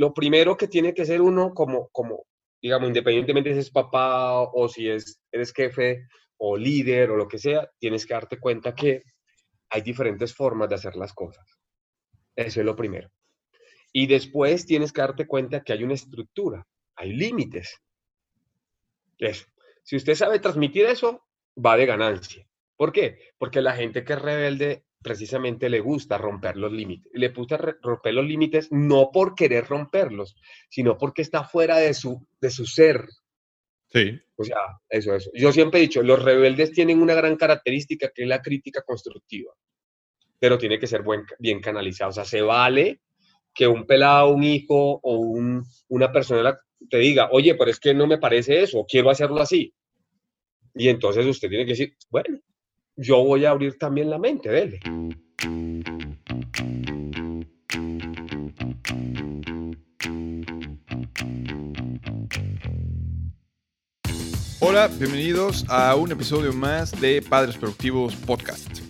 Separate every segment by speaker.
Speaker 1: lo primero que tiene que ser uno como, como digamos, independientemente si es papá o si es, eres jefe o líder o lo que sea, tienes que darte cuenta que hay diferentes formas de hacer las cosas. Eso es lo primero. Y después tienes que darte cuenta que hay una estructura, hay límites. Eso. Si usted sabe transmitir eso, va de ganancia. ¿Por qué? Porque la gente que es rebelde precisamente le gusta romper los límites. Le gusta romper los límites no por querer romperlos, sino porque está fuera de su, de su ser.
Speaker 2: Sí.
Speaker 1: O sea, eso, eso. Yo siempre he dicho, los rebeldes tienen una gran característica que es la crítica constructiva, pero tiene que ser buen, bien canalizada. O sea, se vale que un pelado, un hijo o un, una persona te diga, oye, pero es que no me parece eso, quiero hacerlo así. Y entonces usted tiene que decir, bueno, yo voy a abrir también la mente, dele.
Speaker 2: Hola, bienvenidos a un episodio más de Padres Productivos Podcast.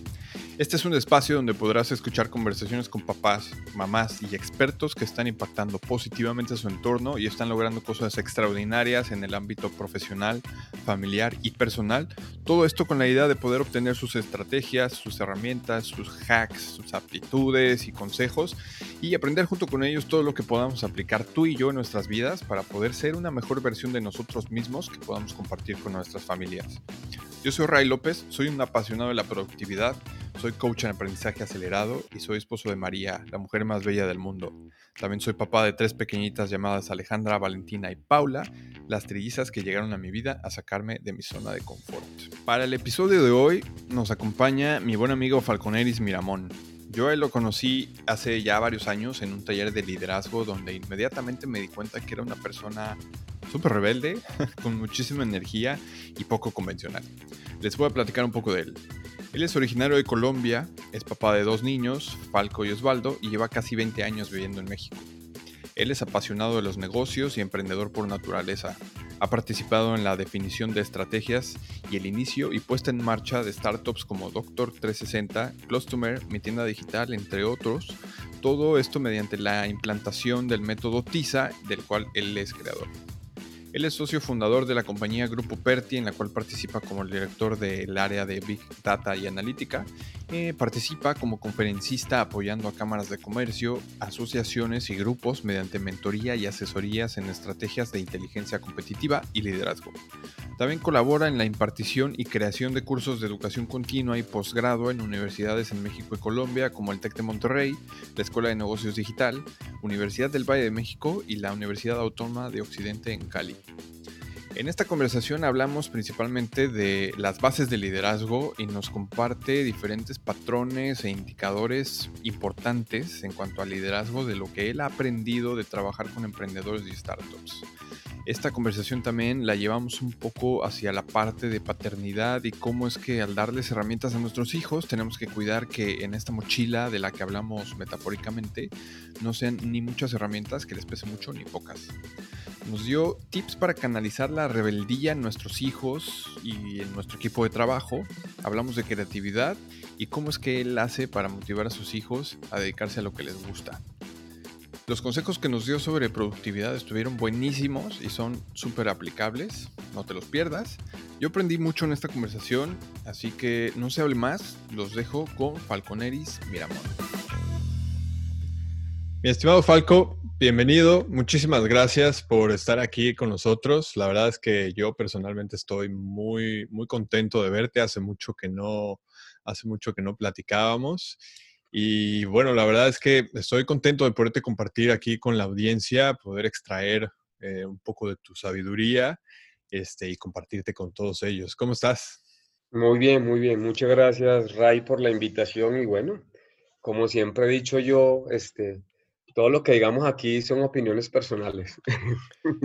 Speaker 2: Este es un espacio donde podrás escuchar conversaciones con papás, mamás y expertos que están impactando positivamente su entorno y están logrando cosas extraordinarias en el ámbito profesional, familiar y personal. Todo esto con la idea de poder obtener sus estrategias, sus herramientas, sus hacks, sus aptitudes y consejos y aprender junto con ellos todo lo que podamos aplicar tú y yo en nuestras vidas para poder ser una mejor versión de nosotros mismos que podamos compartir con nuestras familias. Yo soy Ray López, soy un apasionado de la productividad, soy coach en aprendizaje acelerado y soy esposo de María, la mujer más bella del mundo. También soy papá de tres pequeñitas llamadas Alejandra, Valentina y Paula, las trillizas que llegaron a mi vida a sacarme de mi zona de confort. Para el episodio de hoy nos acompaña mi buen amigo Falconeris Miramón. Yo a él lo conocí hace ya varios años en un taller de liderazgo donde inmediatamente me di cuenta que era una persona súper rebelde, con muchísima energía y poco convencional. Les voy a platicar un poco de él. Él es originario de Colombia, es papá de dos niños, Falco y Osvaldo, y lleva casi 20 años viviendo en México. Él es apasionado de los negocios y emprendedor por naturaleza. Ha participado en la definición de estrategias y el inicio y puesta en marcha de startups como Doctor 360, Customer, Mi Tienda Digital, entre otros. Todo esto mediante la implantación del método TISA, del cual él es creador. Él es socio fundador de la compañía Grupo Perti, en la cual participa como el director del área de Big Data y Analítica. Eh, participa como conferencista apoyando a cámaras de comercio, asociaciones y grupos mediante mentoría y asesorías en estrategias de inteligencia competitiva y liderazgo. También colabora en la impartición y creación de cursos de educación continua y posgrado en universidades en México y Colombia como el TEC de Monterrey, la Escuela de Negocios Digital, Universidad del Valle de México y la Universidad Autónoma de Occidente en Cali. En esta conversación hablamos principalmente de las bases del liderazgo y nos comparte diferentes patrones e indicadores importantes en cuanto al liderazgo de lo que él ha aprendido de trabajar con emprendedores y startups. Esta conversación también la llevamos un poco hacia la parte de paternidad y cómo es que al darles herramientas a nuestros hijos tenemos que cuidar que en esta mochila de la que hablamos metafóricamente no sean ni muchas herramientas que les pese mucho ni pocas nos dio tips para canalizar la rebeldía en nuestros hijos y en nuestro equipo de trabajo. Hablamos de creatividad y cómo es que él hace para motivar a sus hijos a dedicarse a lo que les gusta. Los consejos que nos dio sobre productividad estuvieron buenísimos y son súper aplicables. No te los pierdas. Yo aprendí mucho en esta conversación, así que no se hable más. Los dejo con Falconeris Miramón. Mi estimado Falco, bienvenido. Muchísimas gracias por estar aquí con nosotros. La verdad es que yo personalmente estoy muy, muy contento de verte. Hace mucho que no, hace mucho que no platicábamos. Y bueno, la verdad es que estoy contento de poderte compartir aquí con la audiencia, poder extraer eh, un poco de tu sabiduría este, y compartirte con todos ellos. ¿Cómo estás?
Speaker 1: Muy bien, muy bien. Muchas gracias, Ray, por la invitación. Y bueno, como siempre he dicho yo, este, todo lo que digamos aquí son opiniones personales.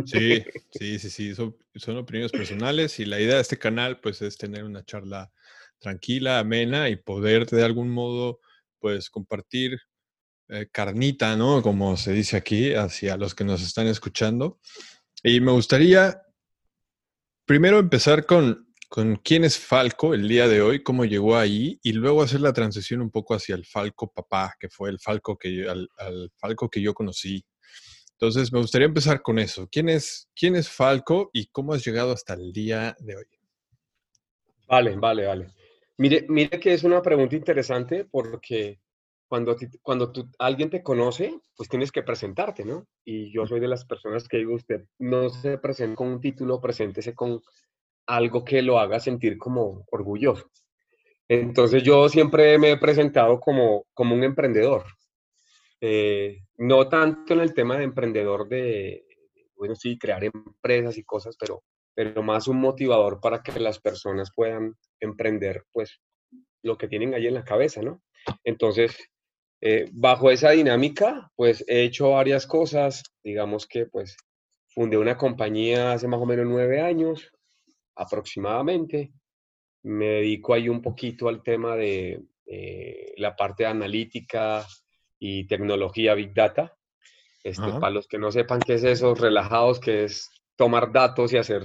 Speaker 2: Sí, sí, sí, sí, son, opiniones personales y la idea de este canal pues es tener una charla tranquila, amena y poder de algún modo pues compartir eh, carnita, ¿no? Como se dice aquí, hacia los que nos están escuchando. Y me gustaría primero empezar con con quién es Falco el día de hoy, cómo llegó ahí y luego hacer la transición un poco hacia el Falco papá, que fue el Falco que, al, Falco que yo conocí.
Speaker 3: Entonces, me gustaría empezar con eso. ¿Quién es, quién es Falco y cómo has llegado hasta el día de hoy?
Speaker 1: Vale, vale, vale. Mire, mire que es una pregunta interesante porque cuando, cuando tú, alguien te conoce, pues tienes que presentarte, ¿no? Y yo soy de las personas que digo, usted no se presenta con un título, preséntese con algo que lo haga sentir como orgulloso. Entonces yo siempre me he presentado como, como un emprendedor. Eh, no tanto en el tema de emprendedor de, bueno, sí, crear empresas y cosas, pero, pero más un motivador para que las personas puedan emprender, pues, lo que tienen ahí en la cabeza, ¿no? Entonces, eh, bajo esa dinámica, pues, he hecho varias cosas, digamos que, pues, fundé una compañía hace más o menos nueve años, aproximadamente, me dedico ahí un poquito al tema de eh, la parte de analítica, y tecnología Big Data. Este, para los que no sepan qué es eso, relajados, que es tomar datos y hacer,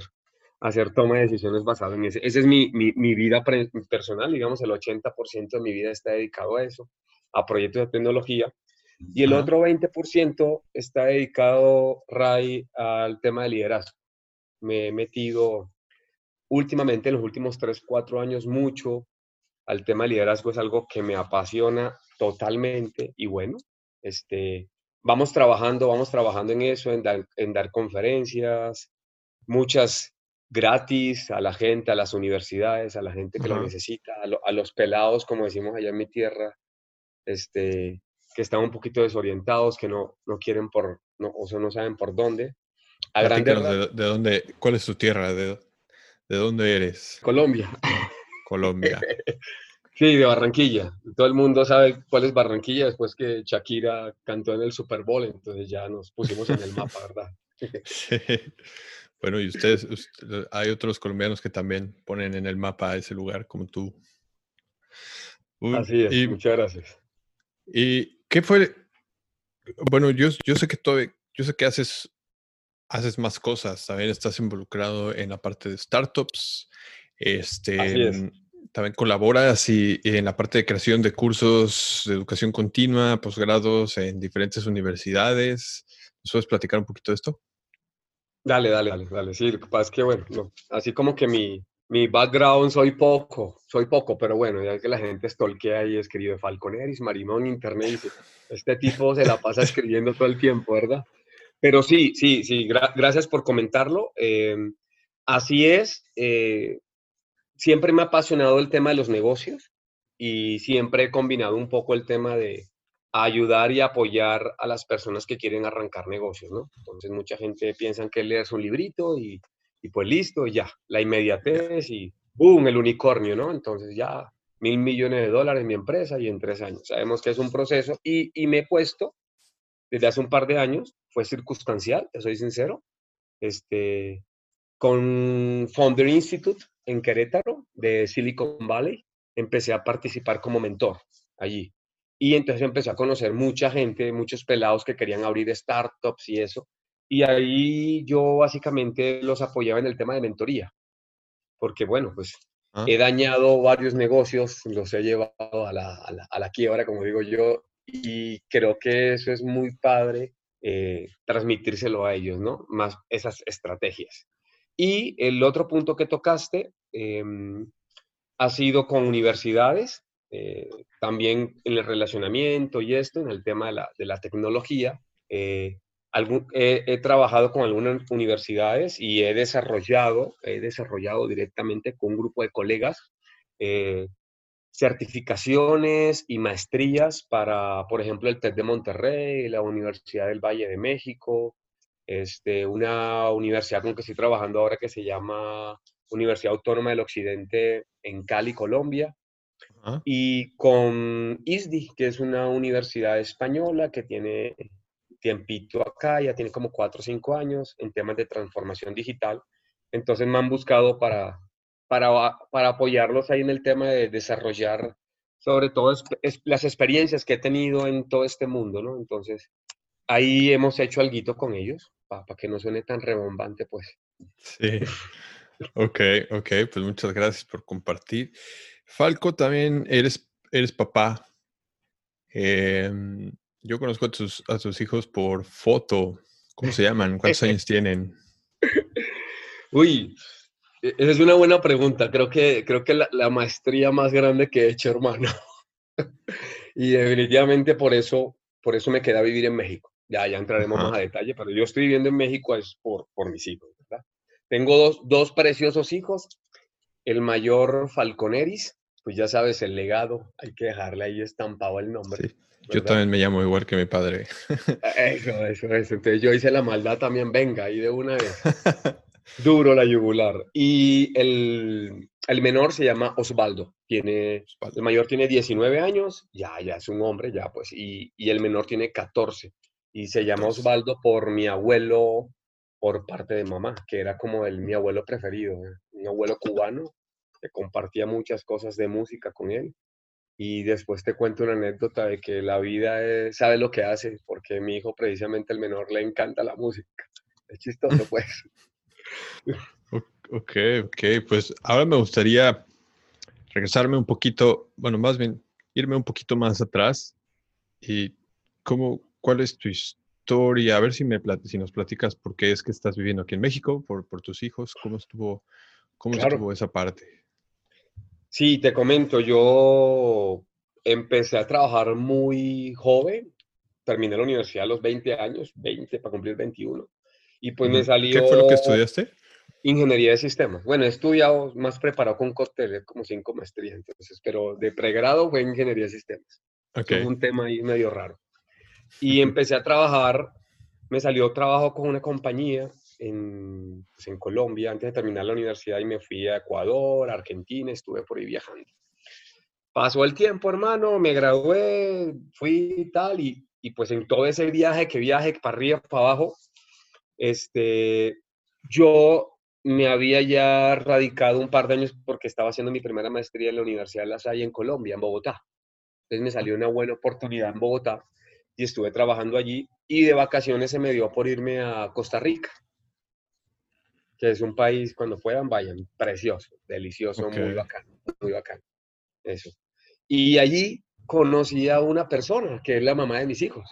Speaker 1: hacer toma de decisiones basadas en ese. Esa es mi, mi, mi vida personal, digamos, el 80% de mi vida está dedicado a eso, a proyectos de tecnología. Y el otro 20% está dedicado, Ray, al tema de liderazgo. Me he metido últimamente, en los últimos 3, 4 años, mucho al tema de liderazgo. Es algo que me apasiona totalmente y bueno, este, vamos trabajando, vamos trabajando en eso, en dar, en dar conferencias, muchas gratis a la gente, a las universidades, a la gente que lo necesita, a, los pelados, como decimos allá en mi tierra, este, que están un poquito desorientados, que no, no quieren por, no, o sea, no saben por dónde.
Speaker 3: A de, de, dónde, ¿Cuál es tu tierra? ¿De, de dónde eres?
Speaker 1: Colombia.
Speaker 3: Colombia.
Speaker 1: Sí, de Barranquilla. Todo el mundo sabe cuál es Barranquilla después que Shakira cantó en el Super Bowl, entonces ya nos pusimos en el mapa, ¿verdad?
Speaker 3: Bueno, y ustedes, hay otros colombianos que también ponen en el mapa ese lugar como tú.
Speaker 1: Así es, muchas gracias.
Speaker 3: ¿Y qué fue? Bueno, yo, yo sé que todo, yo sé que haces, haces más cosas, también estás involucrado en la parte de startups. Este, es también colaboras y, en la parte de creación de cursos de educación continua, posgrados en diferentes universidades. ¿Nos puedes platicar un poquito de esto?
Speaker 1: Dale, dale, dale, dale. Sí, lo que pasa es que, bueno, así como que mi, mi background soy poco, soy poco, pero bueno, ya que la gente estolquea y escribe Falconeris, Marimón, Internet, dice, este tipo se la pasa escribiendo todo el tiempo, ¿verdad? Pero sí, sí, sí, gracias por comentarlo. Eh, así es, eh, siempre me ha apasionado el tema de los negocios y siempre he combinado un poco el tema de ayudar y apoyar a las personas que quieren arrancar negocios, ¿no? Entonces mucha gente piensa que leer un librito y, y pues listo, ya, la inmediatez y ¡boom! el unicornio, ¿no? Entonces ya mil millones de dólares en mi empresa y en tres años. Sabemos que es un proceso y, y me he puesto desde hace un par de años, fue circunstancial, te soy sincero, este, con Founder Institute en Querétaro, de Silicon Valley, empecé a participar como mentor allí. Y entonces empecé a conocer mucha gente, muchos pelados que querían abrir startups y eso. Y ahí yo básicamente los apoyaba en el tema de mentoría. Porque bueno, pues ah. he dañado varios negocios, los he llevado a la, a la, quiebra, como digo yo, y creo que eso es muy padre eh, transmitírselo a ellos, ¿no? Más esas estrategias. Y el otro punto que tocaste em, ha sido con universidades, eh, también en el relacionamiento y esto, en el tema de la, de la tecnología. Eh, he, trabajado con algunas universidades y he desarrollado, he desarrollado directamente con un grupo de colegas eh, certificaciones y maestrías para, por ejemplo, el TED de Monterrey, la Universidad del Valle de México, este, una universidad con que estoy trabajando ahora que se llama Universidad Autónoma del Occidente en Cali, Colombia, y con ISDI, que es una universidad española que tiene tiempito acá, ya tiene como cuatro o cinco años en temas de transformación digital. Entonces me han buscado para, para, para apoyarlos ahí en el tema de desarrollar sobre todo las experiencias que he tenido en todo este mundo, ¿no? Entonces, ahí hemos hecho algo con ellos, para que no suene tan rebombante, pues.
Speaker 3: Sí. Ok, ok, pues muchas gracias por compartir. Falco, también eres, eres papá. Em, yo conozco a tus, a tus hijos por foto. ¿Cómo se llaman? ¿Cuántos años tienen?
Speaker 1: Uy, es una buena pregunta. Creo que, creo que la, la maestría más grande que he hecho, hermano. y definitivamente por eso, por eso me quedé a vivir en México. Ya, ya entraremos más a detalle, pero yo estoy viviendo en México es por, por mis hijos, ¿verdad? Tengo dos, dos preciosos hijos. El mayor Falconeris, pues ya sabes, el legado, hay que dejarle ahí estampado el nombre.
Speaker 3: Sí. Yo también me llamo igual que mi padre.
Speaker 1: Eso, eso, eso. Entonces yo hice la maldad también, venga, ahí de una vez. Duro la yugular. Y el, el menor se llama Osvaldo. Tiene,
Speaker 3: Osvaldo.
Speaker 1: el mayor tiene 19 años, ya, ya es un hombre, ya pues. Y, y el menor tiene 14. Y se llama
Speaker 3: 14.
Speaker 1: Osvaldo por mi abuelo, por parte de mamá, que era como el, mi abuelo preferido. ¿eh? Mi abuelo cubano, que compartía muchas cosas de música con él. Y después te cuento una anécdota de que la vida es- sabe lo que hace, porque mi hijo, precisamente el menor, le encanta la música. Es chistoso, pues.
Speaker 3: Ok, ok. Pues ahora me gustaría regresarme un poquito, bueno, más bien irme un poquito más atrás y cómo, cuál es tu historia, a ver si me si nos platicas por qué es que estás viviendo aquí en México, por, por tus hijos, cómo estuvo, cómo
Speaker 1: Claro.
Speaker 3: estuvo esa parte.
Speaker 1: Sí, te comento, yo empecé a trabajar muy joven, terminé la universidad a los 20 años, 20 para cumplir 21, y pues me salió
Speaker 3: ¿Qué fue lo que estudiaste?
Speaker 1: ingeniería de sistemas. Bueno, he estudiado más preparado con cóctel, como cinco maestrías, entonces, pero de pregrado fue ingeniería de sistemas.
Speaker 3: Ok.
Speaker 1: Eso fue un tema ahí medio raro. Y empecé a trabajar, me salió trabajo con una compañía en, pues, en Colombia antes de terminar la universidad y me fui a Ecuador, Argentina, estuve por ahí viajando. Pasó el tiempo, hermano, me gradué, fui y tal, y, y pues en todo ese viaje, que viaje para arriba, para abajo, este, yo me había ya radicado un par de años porque estaba haciendo mi primera maestría en la Universidad de La Salle en Colombia, en Bogotá. Entonces me salió una buena oportunidad en Bogotá y estuve trabajando allí y de vacaciones se me dio por irme a Costa Rica, que es un país, cuando puedan, vayan, precioso, delicioso, muy
Speaker 3: Ok.
Speaker 1: bacano, muy bacano. Eso. Y allí conocí a una persona que es la mamá de mis hijos.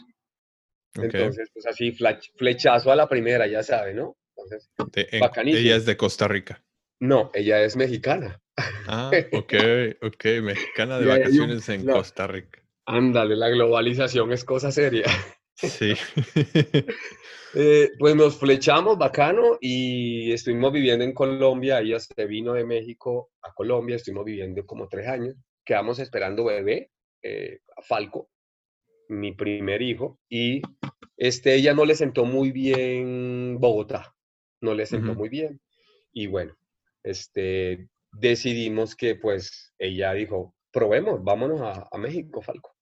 Speaker 1: Entonces, pues así, flechazo a la primera, ya sabe, ¿no? Entonces,
Speaker 3: De-
Speaker 1: bacanísimo.
Speaker 3: ella es de Costa Rica.
Speaker 1: no, ella es mexicana.
Speaker 3: Ah, ok, ok. Mexicana de vacaciones en
Speaker 1: no.
Speaker 3: Costa Rica.
Speaker 1: Ándale, la globalización es cosa seria.
Speaker 3: Sí.
Speaker 1: Eh, pues nos flechamos bacano y estuvimos viviendo en Colombia. Ella se vino de México a Colombia, estuvimos viviendo como tres años. Quedamos esperando bebé, eh, a Falco, mi primer hijo. Y este, ella no le sentó muy bien Bogotá, no le sentó muy bien. Y bueno, este, decidimos que pues ella dijo, probemos, vámonos a, a México, Falco.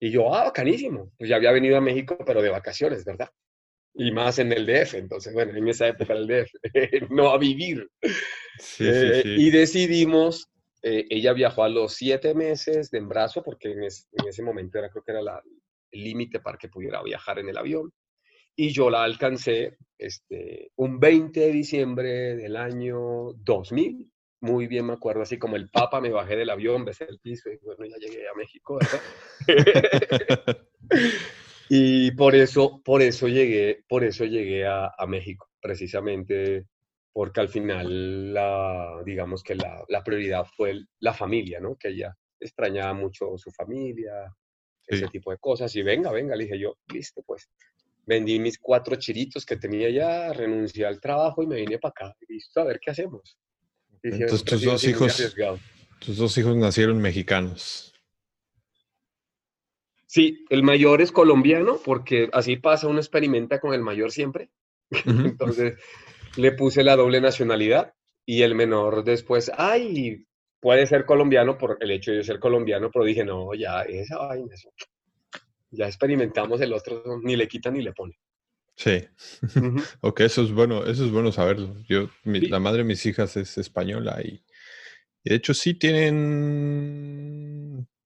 Speaker 1: Y yo, ah, bacanísimo. Pues ya había venido a México, pero de vacaciones, ¿verdad? Y más en el DF. Entonces, bueno, en esa época era el DF, no a vivir.
Speaker 3: Sí,
Speaker 1: Eh,
Speaker 3: sí,
Speaker 1: Y decidimos, eh, ella viajó a los siete meses de embarazo, porque en, es- en ese momento era, creo que era la- el límite para que pudiera viajar en el avión. Y yo la alcancé este, un 20 de diciembre del año 2000. Muy bien me acuerdo, así como el Papa, me bajé del avión, besé el piso y bueno, ya llegué a México, ¿verdad? Y por eso, por eso llegué, por eso llegué a, a México, precisamente porque al final, la, digamos que la, la prioridad fue el- la familia, ¿no? Que ella extrañaba mucho su familia, ese
Speaker 3: Sí.
Speaker 1: tipo de cosas. Y venga, venga, le dije yo, listo, pues. Vendí mis cuatro chiritos que tenía ya, renuncié al trabajo y me vine para acá. Listo, a ver qué hacemos. Y
Speaker 3: Entonces, tus dos hijos-. Tus dos hijos nacieron mexicanos.
Speaker 1: Sí, el mayor es colombiano, porque así pasa, uno experimenta con el mayor siempre. Entonces le puse la doble nacionalidad y el menor después, ay, puede ser colombiano por el hecho de ser colombiano, pero dije, no, ya esa vaina, eso. Ya experimentamos el otro, ni le quita ni le pone.
Speaker 3: Sí.
Speaker 1: Ujú.
Speaker 3: Ok, eso es bueno, eso es bueno saberlo. Yo, mi-
Speaker 1: Sí.
Speaker 3: la madre de mis hijas es española y, y de hecho sí tienen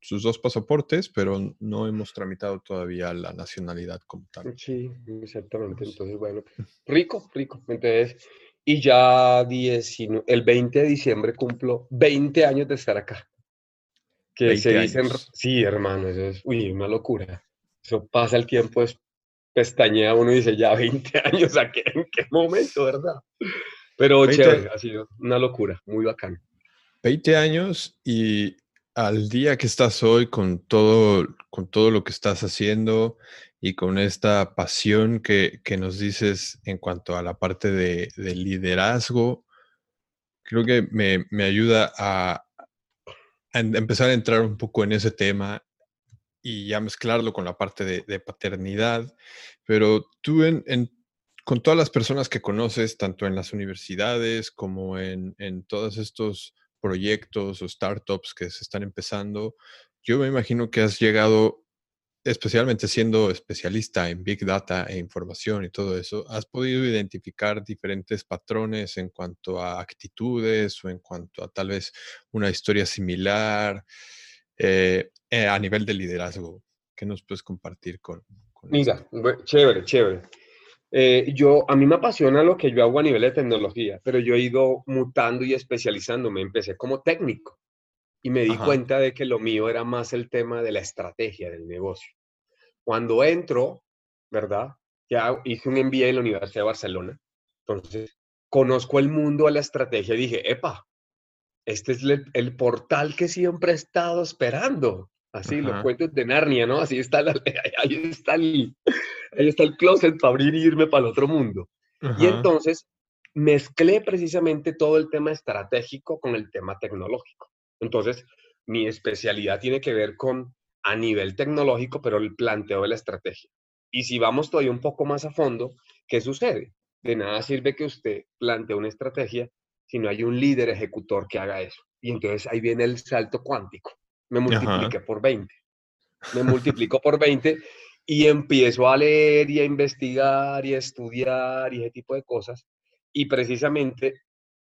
Speaker 3: sus dos pasaportes, pero no hemos tramitado todavía la nacionalidad como tal.
Speaker 1: Sí, exactamente. Entonces, bueno, rico, rico. Entonces, y ya 19 el 20 de diciembre cumplo 20 años de estar acá. Que
Speaker 3: 20
Speaker 1: se dicen,
Speaker 3: años.
Speaker 1: sí, hermano, eso es, uy, una locura. Eso pasa el tiempo, es pestañea uno y dice, ya 20 años, ¿a qué, ¿en qué momento, verdad? Pero chévere, ha sido una locura, muy bacano.
Speaker 3: 20 años y al día que estás hoy con todo, con todo lo que estás haciendo y con esta pasión que, nos dices en cuanto a la parte de, liderazgo, creo que me, ayuda a, empezar a entrar un poco en ese tema y ya mezclarlo con la parte de, paternidad. Pero tú en, con todas las personas que conoces, tanto en las universidades como en, en todos estos proyectos o startups que se están empezando, yo me imagino que has llegado, especialmente siendo especialista en Big Data e información y todo eso, has podido identificar diferentes patrones en cuanto a actitudes o en cuanto a tal vez una historia similar eh, eh, a nivel de liderazgo. ¿Qué nos puedes compartir con, con
Speaker 1: Mira, chévere, chévere. Eh, yo, a mí me apasiona lo que yo hago a nivel de tecnología, pero yo he ido mutando y especializándome. Empecé como técnico y me di cuenta de que lo mío era más el tema de la estrategia del negocio. Cuando entro, ¿verdad? Ya hice un MBA en la Universidad de Barcelona, entonces conozco el mundo de la estrategia y dije, epa, este es el portal que siempre he estado esperando. Así, los cuentos de Narnia, ¿no? Así está, ahí, está el, ahí está el closet para abrir y irme para el otro mundo. Y entonces mezclé precisamente todo el tema estratégico con el tema tecnológico. Entonces, mi especialidad tiene que ver con a nivel tecnológico, pero el planteo de la estrategia. Y si vamos todavía un poco más a fondo, ¿qué sucede? De nada sirve que usted plantee una estrategia si no hay un líder ejecutor que haga eso. Y entonces ahí viene el salto cuántico me multipliqué por 20. Me multiplico por 20 y empiezo a leer y a investigar y a estudiar y ese tipo de cosas. Y precisamente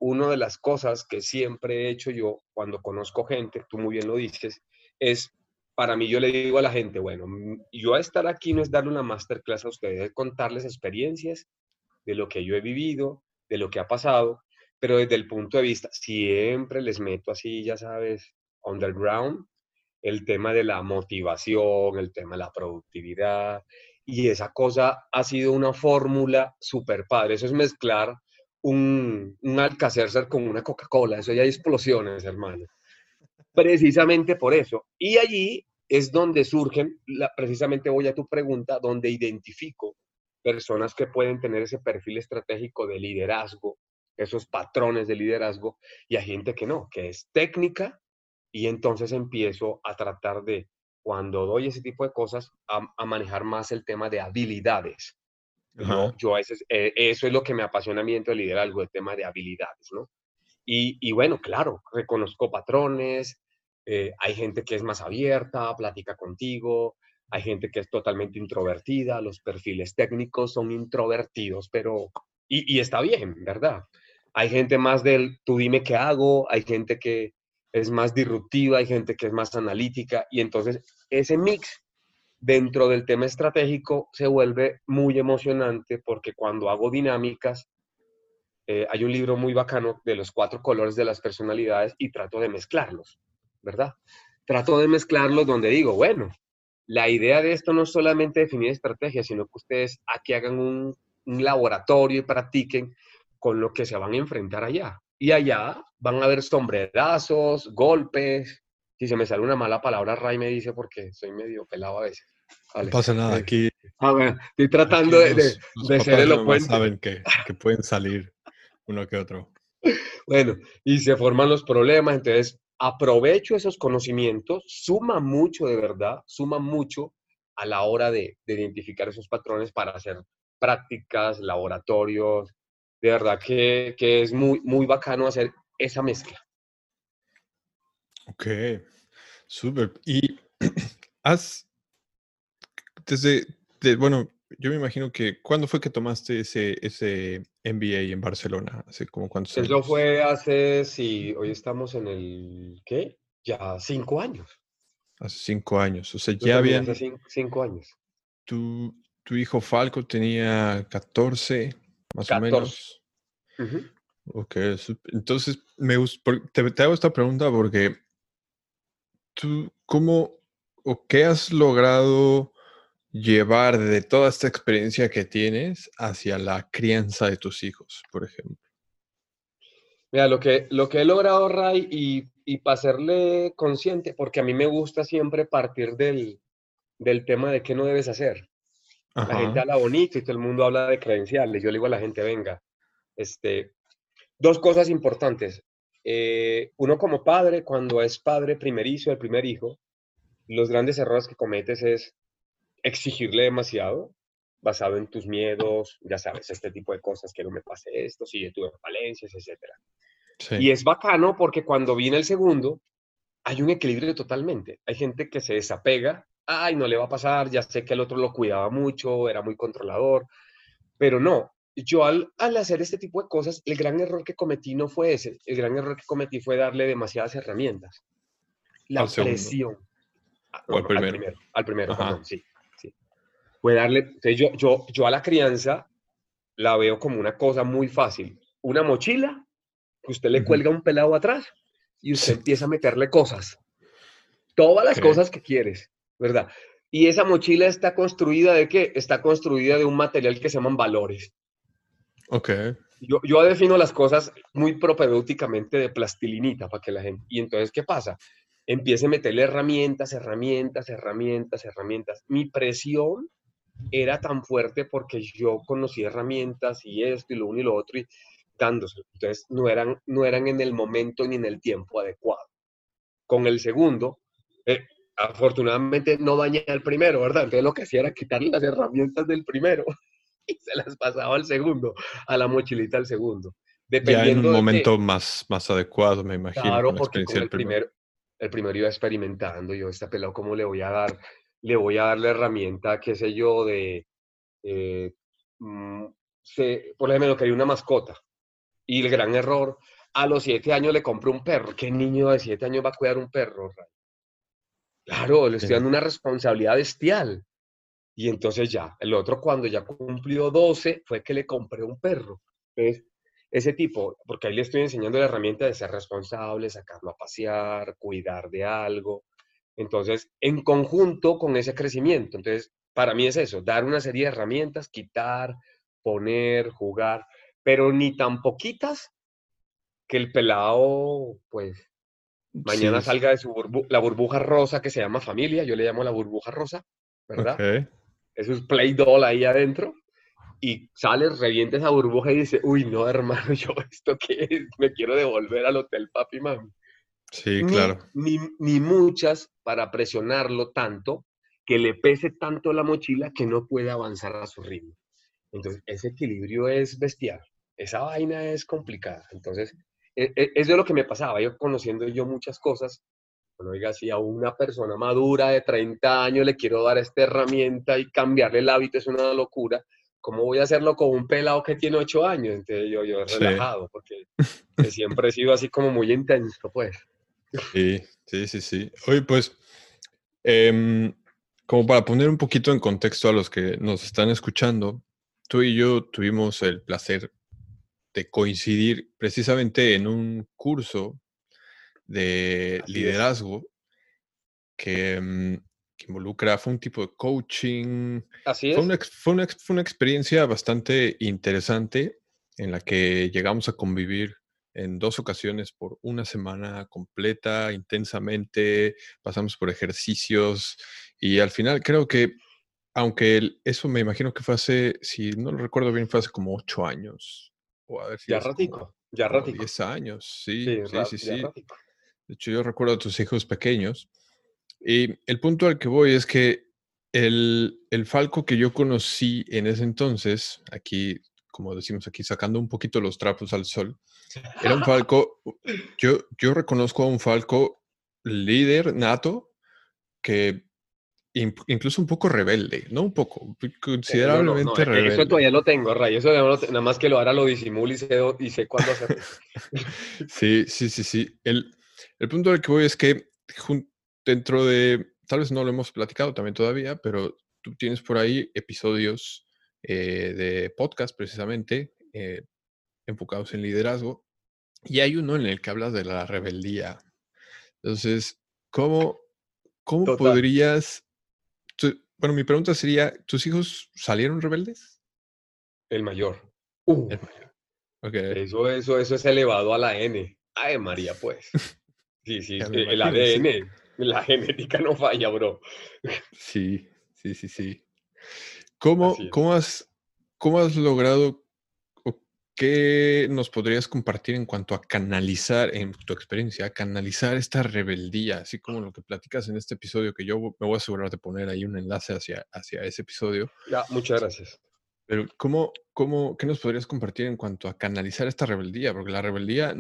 Speaker 1: una de las cosas que siempre he hecho yo cuando conozco gente, tú muy bien lo dices, es, para mí yo le digo a la gente, bueno, yo a estar aquí no es darle una masterclass a ustedes, es contarles experiencias de lo que yo he vivido, de lo que ha pasado, pero desde el punto de vista, siempre les meto así, ya sabes, underground, el tema de la motivación, el tema de la productividad, y esa cosa ha sido una fórmula súper padre. Eso es mezclar un, un Alcacercer con una Coca-Cola, eso ya hay explosiones, hermano. Precisamente por eso. Y allí es donde surgen, precisamente voy a tu pregunta, donde identifico personas que pueden tener ese perfil estratégico de liderazgo, esos patrones de liderazgo, y hay gente que no, que es técnica, y entonces empiezo a tratar de, cuando doy ese tipo de cosas, a, manejar más el tema de habilidades. ¿no? Yo a eh, eso es lo que me apasiona a mí dentro del liderazgo, el tema de habilidades, ¿no? Y, y bueno, claro, reconozco patrones, eh, hay gente que es más abierta, platica contigo, hay gente que es totalmente introvertida, los perfiles técnicos son introvertidos, pero, y, y está bien, ¿verdad? Hay gente más del, tú dime qué hago, hay gente que es más disruptiva, hay gente que es más analítica y entonces ese mix dentro del tema estratégico se vuelve muy emocionante porque cuando hago dinámicas, eh, hay un libro muy bacano de los cuatro colores de las personalidades y trato de mezclarlos, ¿verdad? Trato de mezclarlos donde digo, bueno, la idea de esto no es solamente definir estrategias, sino que ustedes aquí hagan un, un laboratorio y practiquen con lo que se van a enfrentar allá. Y allá van a haber sombrerazos, golpes. Si se me sale una mala palabra, Ray me dice porque soy medio pelado a veces.
Speaker 3: No pasa nada, eh, aquí.
Speaker 1: Estoy tratando de, de, ser elocuente.
Speaker 3: saben que, que pueden salir uno que otro.
Speaker 1: Bueno, y se forman los problemas, entonces aprovecho esos conocimientos, suma mucho de verdad, suma mucho a la hora de, de, identificar esos patrones para hacer prácticas, laboratorios, de verdad que, es muy, muy bacano hacer esa mezcla.
Speaker 3: Ok, súper. Y has, desde, bueno, yo me imagino que, ¿cuándo fue que tomaste ese, ese MBA en Barcelona? ¿Hace como cuántos
Speaker 1: años? Eso fue hace, sí, hoy estamos en el, ¿qué? Ya cinco años.
Speaker 3: Hace cinco años, o sea, ya habían...
Speaker 1: Hace cinco, años.
Speaker 3: Tu, tu hijo Falco tenía 14, más o menos. Ok, entonces me te, hago esta pregunta porque tú, ¿cómo o qué has logrado llevar de toda esta experiencia que tienes hacia la crianza de tus hijos, por ejemplo?
Speaker 1: Mira, lo que, lo que he logrado, Ray, y, y para serle consciente, porque a mí me gusta siempre partir del, del tema de qué no debes hacer. La gente habla bonito y todo el mundo habla de credenciales. Yo le digo a la gente, venga, este, dos cosas importantes. Eh, uno como padre, cuando es padre primerizo, el primer hijo, los grandes errores que cometes es exigirle demasiado, basado en tus miedos, ya sabes, este tipo de cosas, que no me pase esto, si yo tuve falencias, etc. Y es bacano porque cuando viene el segundo, hay un equilibrio totalmente. Hay gente que se desapega, ay, no le va a pasar, ya sé que el otro lo cuidaba mucho, era muy controlador, pero no. Yo al, al hacer este tipo de cosas, el gran error que cometí no fue ese, el gran error que cometí fue darle demasiadas herramientas. La presión.
Speaker 3: Ah, al primero.
Speaker 1: Al primero, perdón, sí, sí. Fue darle, yo, yo, yo a la crianza la veo como una cosa muy fácil. Una mochila que usted le cuelga un pelado atrás y usted empieza a meterle cosas. Todas las cosas que quieres, ¿verdad? Y esa mochila está construida de qué? Está construida de un material que se llaman valores.
Speaker 3: Ok.
Speaker 1: Yo, yo defino las cosas muy propedéuticamente de plastilinita para que la gente... Y entonces, ¿qué pasa? Empiece a meterle herramientas, herramientas, herramientas, herramientas. Mi presión era tan fuerte porque yo conocí herramientas y esto y lo uno y lo otro y dándose. Entonces, no eran, no eran en el momento ni en el tiempo adecuado. Con el segundo, eh, afortunadamente no dañé al primero, ¿verdad? Entonces lo que hacía era quitarle las herramientas del primero y se las pasaba al segundo, a la mochilita al segundo.
Speaker 3: Dependiendo ya en un momento más, más adecuado, me imagino.
Speaker 1: Claro, porque el primero, el primero iba experimentando, yo, esta pelado, ¿cómo le voy a dar? Le voy a dar la herramienta, qué sé yo, de, eh, mm, por ejemplo, quería una mascota. Y el gran error, a los siete años le compré un perro. ¿Qué niño de siete años va a cuidar un perro? Claro, le estoy dando una responsabilidad bestial. Y entonces ya, el otro cuando ya cumplió 12 fue que le compré un perro. Entonces, ese tipo, porque ahí le estoy enseñando la herramienta de ser responsable, sacarlo a pasear, cuidar de algo. Entonces, en conjunto con ese crecimiento. Entonces, para mí es eso, dar una serie de herramientas, quitar, poner, jugar, pero ni tan poquitas que el pelado, pues, Mañana salga de su la burbuja rosa que se llama familia, yo le llamo la burbuja rosa, ¿verdad? Okay. Es un play doll ahí adentro y sale, revienta esa burbuja y dice, uy, no, hermano, yo esto qué es, me quiero devolver al hotel papi mami.
Speaker 3: Sí, claro.
Speaker 1: Ni, ni, muchas para presionarlo tanto que le pese tanto la mochila que no puede avanzar a su ritmo. Entonces, ese equilibrio es bestial. Esa vaina es complicada. Entonces, es de lo que me pasaba, yo conociendo yo muchas cosas, bueno, oiga, si a una persona madura de 30 años le quiero dar esta herramienta y cambiarle el hábito es una locura, ¿cómo voy a hacerlo con un pelado que tiene 8 años? Entonces yo, yo relajado, porque siempre he sido así como muy intenso, pues.
Speaker 3: Sí, sí, sí, sí. Oye, pues, em, como para poner un poquito en contexto a los que nos están escuchando, tú y yo tuvimos el placer de coincidir precisamente en un curso de liderazgo que, mm, que, involucra, fue un tipo de coaching.
Speaker 1: Así es.
Speaker 3: Fue una, fue, una, fue una, experiencia bastante interesante en la que llegamos a convivir en dos ocasiones por una semana completa, intensamente, pasamos por ejercicios y al final creo que, aunque eso me imagino que fue hace, si no lo recuerdo bien, fue hace como ocho años,
Speaker 1: ya ratico, ya ratico.
Speaker 3: 10 años, sí, sí, sí, sí. De hecho, yo recuerdo a tus hijos pequeños. Y el punto al que voy es que el, el Falco que yo conocí en ese entonces, aquí, como decimos aquí, sacando un poquito los trapos al sol, era un Falco, yo, yo reconozco a un Falco líder nato que incluso un poco rebelde, no un poco, considerablemente rebelde.
Speaker 1: Eso todavía lo tengo, Ray, eso nada más que lo hará lo disimulo y sé, y sé cuándo hacerlo.
Speaker 3: sí, sí, sí, sí. El, el punto al que voy es que dentro de, tal vez no lo hemos platicado también todavía, pero tú tienes por ahí episodios eh, de podcast precisamente eh, enfocados en liderazgo y hay uno en el que hablas de la rebeldía. Entonces, ¿cómo, cómo podrías bueno, mi pregunta sería, ¿tus hijos salieron rebeldes?
Speaker 1: El mayor. Uh,
Speaker 3: El mayor. Ok.
Speaker 1: eso, eso, eso es elevado a la N. Ay, María, pues. Sí, sí,
Speaker 3: me
Speaker 1: el
Speaker 3: imagino, sí.
Speaker 1: ADN, la genética no falla, bro.
Speaker 3: Sí, sí, sí, sí. ¿Cómo, cómo has, cómo has logrado qué nos podrías compartir en cuanto a canalizar, en tu experiencia, canalizar esta rebeldía, así como lo que platicas en este episodio, que yo me voy a asegurar de poner ahí un enlace hacia, hacia ese episodio?
Speaker 1: Ya, muchas gracias.
Speaker 3: Pero ¿cómo, cómo, qué nos podrías compartir en cuanto a canalizar esta rebeldía? Porque la rebeldía,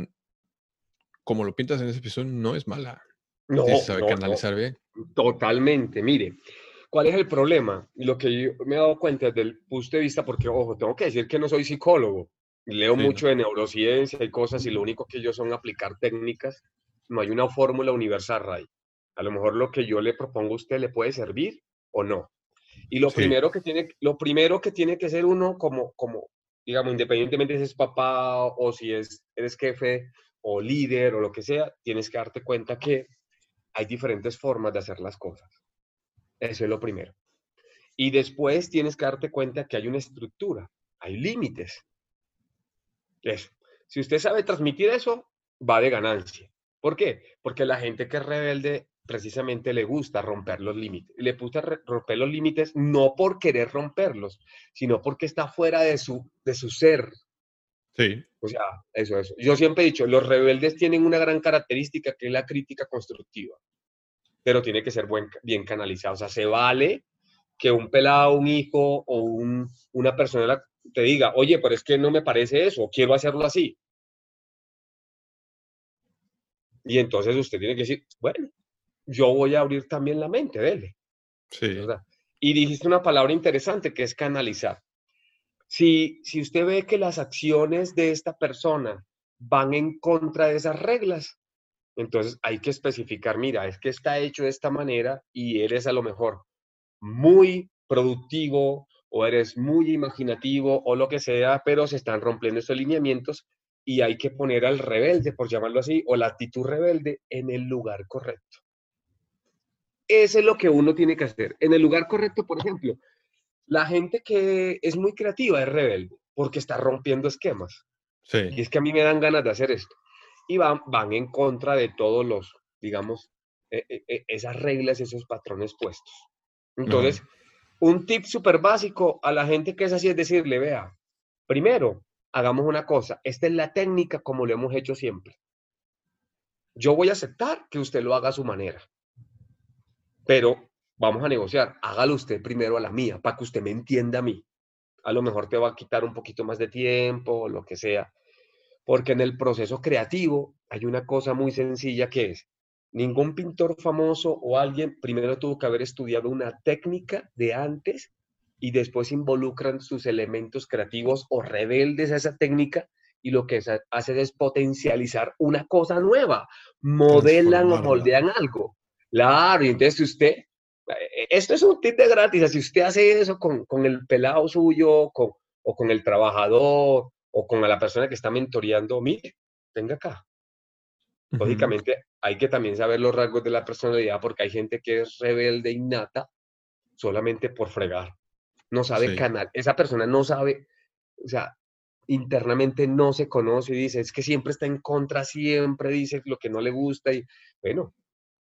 Speaker 3: como lo pintas en ese episodio, no es mala.
Speaker 1: No,
Speaker 3: Sí sabe
Speaker 1: no, no.
Speaker 3: canalizar bien.
Speaker 1: Totalmente, mire, ¿cuál es el problema? Lo que yo me he dado cuenta desde el punto de vista, porque, ojo, tengo que decir que no soy psicólogo, leo
Speaker 3: Sí,
Speaker 1: mucho de neurociencia y cosas, y lo único que yo son aplicar técnicas, no hay una fórmula universal, Ray. A lo mejor lo que yo le propongo a usted le puede servir o no. Y lo
Speaker 3: Sí.
Speaker 1: primero que tiene, lo primero que tiene que ser uno como, como, digamos, independientemente si es papá o si es, eres jefe o líder o lo que sea, tienes que darte cuenta que hay diferentes formas de hacer las cosas. Eso es lo primero. Y después tienes que darte cuenta que hay una estructura, hay límites. Eso. Si usted sabe transmitir eso, va de ganancia. ¿Por qué? Porque la gente que es rebelde precisamente le gusta romper los límites. Le gusta romper los límites no por querer romperlos, sino porque está fuera de su, de su ser.
Speaker 3: Sí,
Speaker 1: O sea, eso, eso. Yo siempre he dicho, los rebeldes tienen una gran característica que es la crítica constructiva, pero tiene que ser buen, bien canalizada. O sea, se vale que un pelado, un hijo o un- una persona te diga, oye, pero es que no me parece eso, quiero hacerlo así. Y entonces usted tiene que decir, bueno, yo voy a abrir también la mente, dele.
Speaker 3: sí.
Speaker 1: ¿verdad? Y dijiste una palabra interesante que es canalizar. Si, si usted ve que las acciones de esta persona van en contra de esas reglas, entonces hay que especificar, mira, es que está hecho de esta manera y eres a lo mejor muy productivo o eres muy imaginativo o lo que sea, pero se están rompiendo estos lineamientos y hay que poner al rebelde, por llamarlo así, o la actitud rebelde en el lugar correcto. Eso es lo que uno tiene que hacer. En el lugar correcto, por ejemplo, la gente que es muy creativa es rebelde porque está rompiendo esquemas. Y
Speaker 3: Sí,
Speaker 1: es que a mí me dan ganas de hacer esto. Y van, van en contra de todos los, digamos, eh, eh, eh, esas reglas, esos patrones puestos. Entonces, un tip súper básico a la gente que es así es decirle, vea, primero, hagamos una cosa, esta es la técnica como lo hemos hecho siempre. Yo voy a aceptar que usted lo haga a su manera, pero vamos a negociar, hágalo usted primero a la mía, para que usted me entienda a mí. A lo mejor te va a quitar un poquito más de tiempo, lo que sea, porque en el proceso creativo hay una cosa muy sencilla que es, ningún pintor famoso o alguien primero tuvo que haber estudiado una técnica de antes y después involucran sus elementos creativos o rebeldes a esa técnica y lo que hace es potencializar una cosa nueva, modelan o moldean algo. Claro, y entonces si usted, eh, esto es un tip de gratis, si usted hace eso con, con el pelado suyo con, o con el trabajador o con la persona que está mentoreando, mire, venga acá. Lógicamente hay que también saber los rasgos de la personalidad porque hay gente que es rebelde innata solamente por fregar. No sabe
Speaker 3: Sí.
Speaker 1: canal. Esa persona no sabe, o sea, internamente no se conoce y dice, es que siempre está en contra, siempre dice lo que no le gusta y bueno,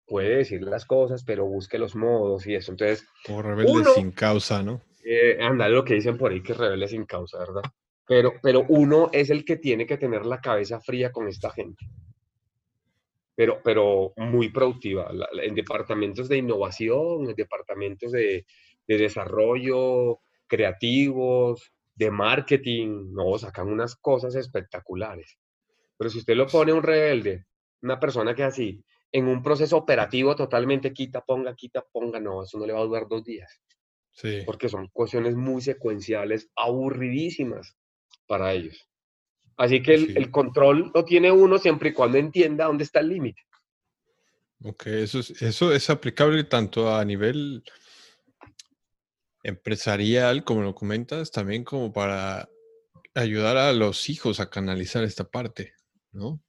Speaker 1: puede decir las cosas, pero busque los modos y eso. Entonces,
Speaker 3: O rebelde
Speaker 1: Uno-
Speaker 3: sin causa, ¿no?
Speaker 1: eh, andar lo que dicen por ahí que rebelde sin causa, ¿verdad? Pero, pero uno es el que tiene que tener la cabeza fría con esta gente. Pero, pero muy productiva. La- en departamentos de innovación, en departamentos de, de desarrollo creativos, de marketing, no, sacan unas cosas espectaculares. Pero si usted lo pone un rebelde, una persona que es así, en un proceso operativo totalmente quita, ponga, quita, ponga, no, eso no le va a durar dos días
Speaker 3: Sí.
Speaker 1: porque son cuestiones muy secuenciales, aburridísimas para ellos. Así que el,
Speaker 3: Sí.
Speaker 1: el control lo tiene uno siempre y cuando entienda dónde está el límite.
Speaker 3: Ok, eso es, eso es aplicable tanto a nivel empresarial, como lo comentas, también como para ayudar a los hijos a canalizar esta parte, ¿no?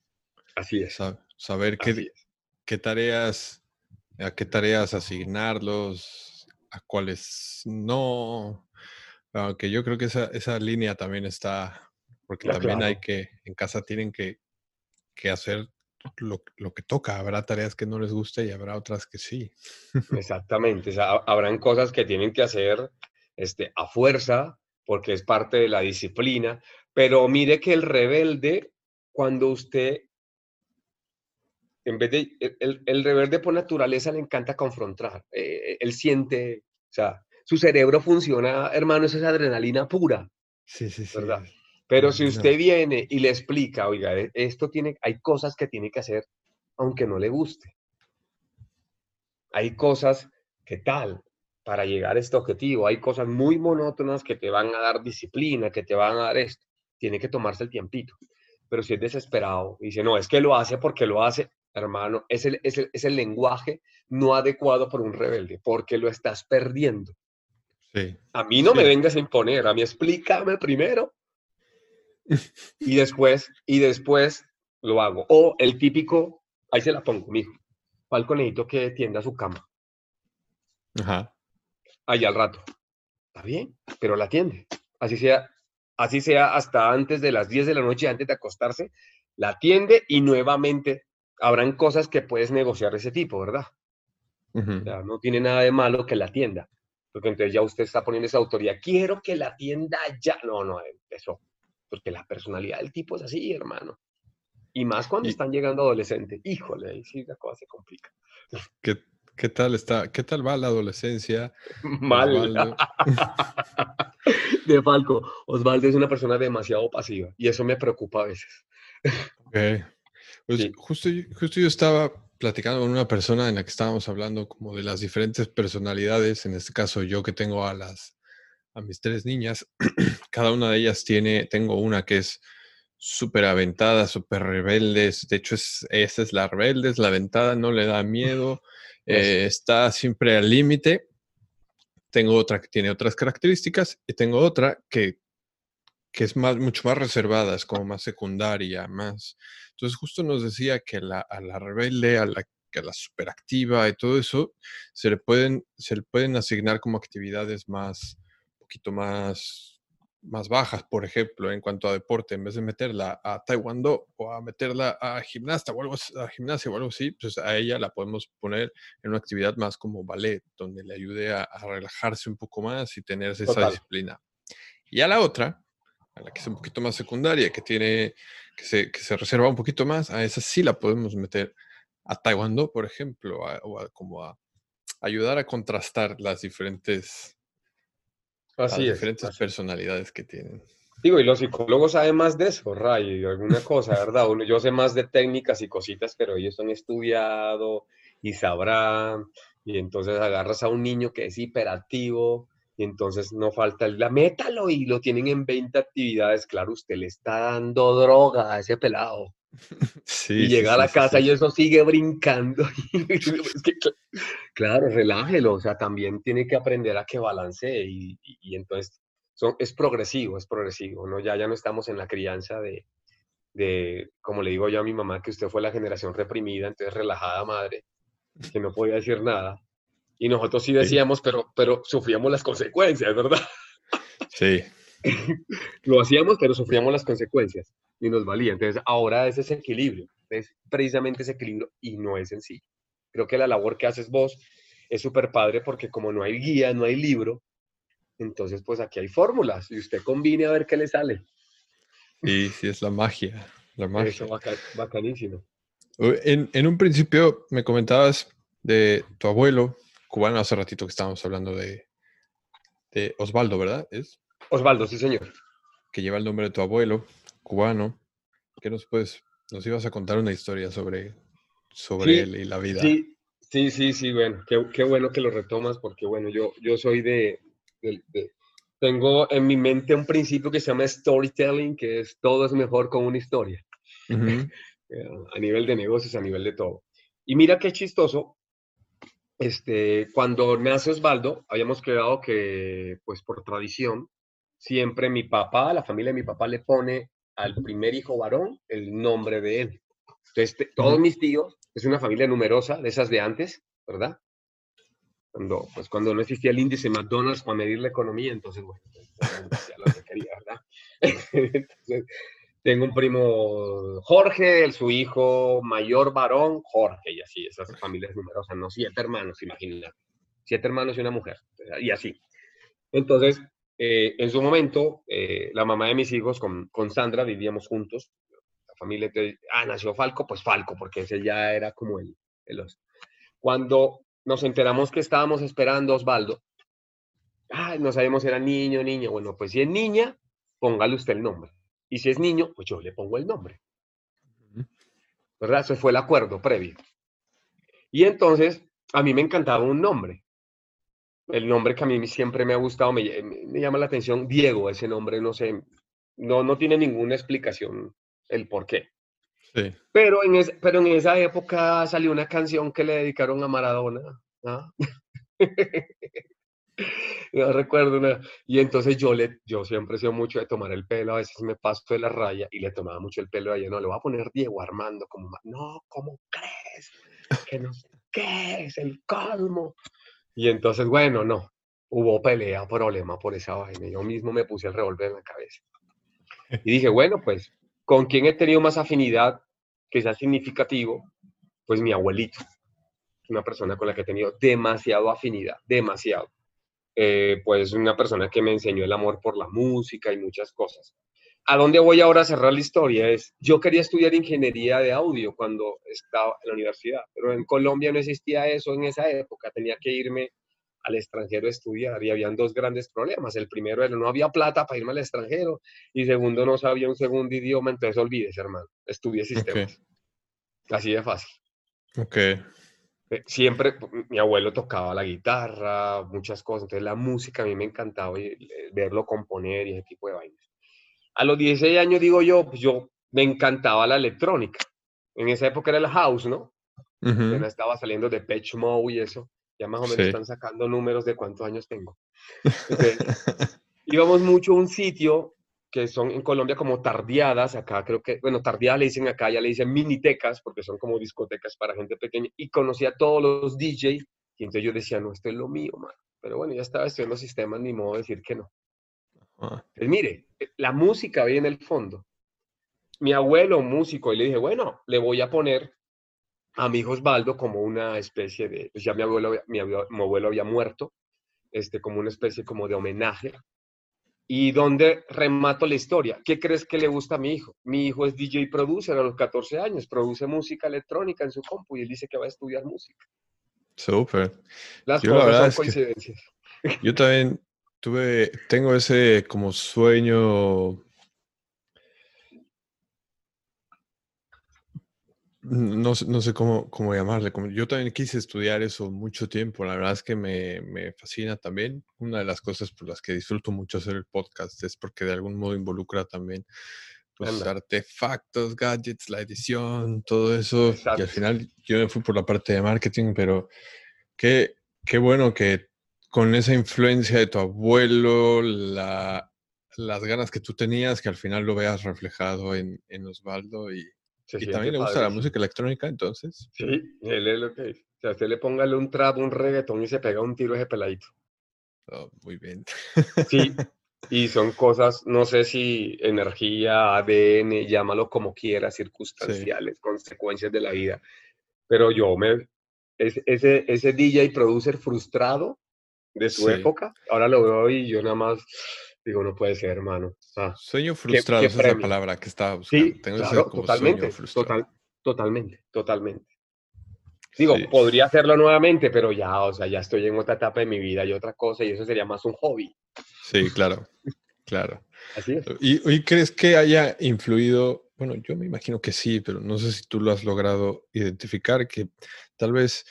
Speaker 1: Así es.
Speaker 3: Sa- saber
Speaker 1: así
Speaker 3: qué,
Speaker 1: es.
Speaker 3: qué tareas, a qué tareas asignarlos, a cuáles no. Aunque yo creo que esa, esa línea también está, porque también hay que, en casa tienen que, que hacer lo, lo, que toca. Habrá tareas que no les guste y habrá otras que sí.
Speaker 1: Exactamente. O sea, habrán cosas que tienen que hacer este, a fuerza porque es parte de la disciplina. Pero mire que el rebelde, cuando usted, en vez de, el, el rebelde por naturaleza le encanta confrontar. Eh, él siente, o sea, su cerebro funciona, hermano, es adrenalina pura.
Speaker 3: Sí, sí, sí.
Speaker 1: ¿verdad? Pero si usted viene y le explica, oiga, e, esto tiene, hay cosas que tiene que hacer aunque no le guste. Hay cosas que tal para llegar a este objetivo, hay cosas muy monótonas que te van a dar disciplina, que te van a dar esto. Tiene que tomarse el tiempito. Pero si es desesperado, dice, no, es que lo hace porque lo hace, hermano, es el, es el, es el lenguaje no adecuado por un rebelde, porque lo estás perdiendo.
Speaker 3: Sí.
Speaker 1: A mí no me vengas a imponer, a mí explícame primero y después, y después lo hago. O el típico, ahí se la pongo, mijo, ¿cuál conejito que tienda su cama?
Speaker 3: Ajá.
Speaker 1: Ahí al rato. Está bien, pero la atiende. Así sea, así sea hasta antes de las 10 de la noche, antes de acostarse, la atiende y nuevamente habrán cosas que puedes negociar de ese tipo, ¿verdad? no tiene nada de malo que la atienda, porque entonces ya usted está poniendo esa autoridad. Quiero que la atienda ya. No, no, empezó porque la personalidad del tipo es así, hermano. Y más cuando están llegando adolescentes. Híjole, ahí sí la cosa se complica.
Speaker 3: ¿Qué, qué tal está? ¿Qué tal va la adolescencia?
Speaker 1: Mal. de Falco, Osvaldo es una persona demasiado pasiva y eso me preocupa a veces.
Speaker 3: Okay. Pues justo, justo yo estaba platicando con una persona en la que estábamos hablando como de las diferentes personalidades, en este caso yo que tengo a las a mis tres niñas. Cada una de ellas tiene, tengo una que es súper aventada, súper rebelde. De hecho, es, esa es la rebelde, es la aventada, no le da miedo, eh, está siempre al límite. Tengo otra que tiene otras características y tengo otra que, que es más, mucho más reservada, es como más secundaria, más... Entonces justo nos decía que la, a la rebelde, a la que la superactiva y todo eso, se le pueden, se le pueden asignar como actividades más, poquito más, más bajas, por ejemplo, en cuanto a deporte, en vez de meterla a taekwondo o a meterla a gimnasta o algo, a gimnasia o algo así, pues a ella la podemos poner en una actividad más como ballet, donde le ayude a, relajarse un poco más y tener esa disciplina. Y a la otra, a la que es un poquito más secundaria, que tiene, que se, que se reserva un poquito más, a esa sí la podemos meter a taekwondo, por ejemplo, o como a ayudar a contrastar las diferentes
Speaker 1: Así
Speaker 3: las diferentes personalidades que tienen.
Speaker 1: Digo, y los psicólogos saben más de eso, Ray, alguna cosa, ¿verdad? Uno, yo sé más de técnicas y cositas, pero ellos han estudiado y sabrán. Y entonces agarras a un niño que es hiperactivo y entonces no falta el, la métalo y lo tienen en 20 actividades. Claro, usted le está dando droga a ese pelado. Y llega a la casa y eso sigue brincando. claro, relájelo, o sea, también tiene que aprender a que balancee y, y, entonces son, es progresivo, es progresivo, ¿no? Ya, ya no estamos en la crianza de, de, como le digo yo a mi mamá, que usted fue la generación reprimida, entonces relajada madre, que no podía decir nada. Y nosotros sí decíamos, Pero, pero sufríamos las consecuencias, ¿verdad?
Speaker 3: Sí.
Speaker 1: Lo hacíamos, pero sufríamos las consecuencias y nos valía. Entonces, ahora es ese equilibrio, es precisamente ese equilibrio y no es sencillo. Creo que la labor que haces vos es súper padre porque como no hay guía, no hay libro, entonces pues aquí hay fórmulas y usted combine a ver qué le sale.
Speaker 3: Sí, sí, es la magia. La magia.
Speaker 1: Eso, bacanísimo.
Speaker 3: En, en, un principio me comentabas de tu abuelo cubano, hace ratito que estábamos hablando de, de Osvaldo, ¿verdad? ¿Es?
Speaker 1: Osvaldo, sí, señor.
Speaker 3: Que lleva el nombre de tu abuelo cubano. ¿Qué nos puedes, nos ibas a contar una historia sobre, sobre él y la vida?
Speaker 1: Sí, sí, sí, sí, bueno, qué, qué, bueno que lo retomas porque, bueno, yo, yo soy de, tengo en mi mente un principio que se llama storytelling, que es todo es mejor con una historia. Eh, a nivel de negocios, a nivel de todo. Y mira qué chistoso, este, cuando nace Osvaldo, habíamos quedado que, pues por tradición, siempre mi papá, la familia de mi papá le pone al primer hijo varón el nombre de él. Entonces, todos mis tíos, es una familia numerosa, de esas de antes, ¿verdad? cuando, pues, cuando no existía el índice McDonald's para medir la economía, entonces, bueno, pues, lo que quería, ¿verdad? entonces, tengo un primo Jorge, su hijo mayor varón, Jorge, y así, esas familias numerosas, no siete hermanos, imagínate. Siete hermanos y una mujer, y así. Entonces, eh, en su momento, eh, la mamá de mis hijos con, con Sandra vivíamos juntos. La familia, ah, nació Falco, pues Falco, porque ese ya era como el, el Cuando nos enteramos que estábamos esperando a Osvaldo, ah, no sabemos si era niño o niña. Bueno, pues si es niña, póngale usted el nombre. Y si es niño, pues yo le pongo el nombre. ¿Verdad? Ese fue el acuerdo previo. Y entonces, a mí me encantaba un nombre. El nombre que a mí siempre me ha gustado, me, llama la atención, Diego, ese nombre, no sé, no, no tiene ninguna explicación el por qué. Sí. Pero, en pero en esa época salió una canción que le dedicaron a Maradona. ¿ah? no recuerdo una. Y entonces yo, le, yo siempre he sido mucho de tomar el pelo, a veces me paso de la raya y le tomaba mucho el pelo a ella. No, le voy a poner Diego Armando, como, no, ¿cómo crees? Que no qué es el calmo. Y entonces, bueno, no, hubo pelea, problema por esa vaina. Yo mismo me puse el revólver en la cabeza. Y dije, bueno, pues, ¿con quién he tenido más afinidad que sea significativo? Pues mi abuelito. Una persona con la que he tenido demasiado afinidad, demasiado. Eh, pues una persona que me enseñó el amor por la música y muchas cosas. ¿A dónde voy ahora a cerrar la historia? Es, yo quería estudiar ingeniería de audio cuando estaba en la universidad, pero en Colombia no existía eso en esa época, tenía que irme al extranjero a estudiar y habían dos grandes problemas. El primero era no había plata para irme al extranjero y segundo no sabía un segundo idioma, entonces olvídese, hermano, estudié sistemas. Así de fácil.
Speaker 3: Ok.
Speaker 1: Eh, siempre mi abuelo tocaba la guitarra, muchas cosas, entonces la música a mí me encantaba eh, verlo componer y ese tipo de vainas. A los 16 años, digo yo, pues yo me encantaba la electrónica. En esa época era el house, ¿no? Uh estaba saliendo de Patch Mode y eso. Ya más o menos están sacando números de cuántos años tengo. íbamos mucho a un sitio que son en Colombia como tardiadas, acá creo que, bueno, tardiadas le dicen acá, ya le dicen minitecas, porque son como discotecas para gente pequeña, y conocía a todos los DJ, y entonces yo decía, no, esto es lo mío, man. Pero bueno, ya estaba estudiando sistemas, ni modo de decir que no. Pues mire, la música viene en el fondo. Mi abuelo, músico, y le dije, bueno, le voy a poner a mi hijo Osvaldo como una especie de, pues ya mi abuelo, mi, abuelo había muerto, este, como una especie como de homenaje. Y donde remato la historia, ¿qué crees que le gusta a mi hijo? Mi hijo es DJ producer a los 14 años, produce música electrónica en su compu y él dice que va a estudiar música.
Speaker 3: Súper.
Speaker 1: Las cosas son coincidencias.
Speaker 3: Yo también tuve, tengo ese como sueño. No, no sé cómo, cómo llamarle. Como, yo también quise estudiar eso mucho tiempo. La verdad es que me, me, fascina también. Una de las cosas por las que disfruto mucho hacer el podcast es porque de algún modo involucra también pues, artefactos, gadgets, la edición, todo eso. Y al final yo me fui por la parte de marketing, pero qué, qué bueno que con esa influencia de tu abuelo, las ganas que tú tenías, que al final lo veas reflejado en, Osvaldo y, también le gusta la música electrónica, entonces.
Speaker 1: Sí, él es lo que dice. O sea, usted le póngale un trap, un reggaetón y se pega un tiro ese peladito.
Speaker 3: Oh, muy bien.
Speaker 1: Sí, y son cosas, no sé si energía, ADN, llámalo como quieras, circunstanciales, consecuencias de la vida. Pero yo me, ese, ese DJ producer frustrado, de su época. Ahora lo veo y yo nada más digo, no puede ser, hermano.
Speaker 3: Sueño frustrado es la palabra que estaba buscando.
Speaker 1: Sí, totalmente, totalmente, totalmente. Digo, podría hacerlo nuevamente, pero ya, o sea, ya estoy en otra etapa de mi vida y otra cosa, y eso sería más un hobby.
Speaker 3: Sí, claro, claro.
Speaker 1: Así es.
Speaker 3: ¿Y, ¿Y, crees que haya influido? Bueno, yo me imagino que sí, pero no sé si tú lo has logrado identificar, que tal vez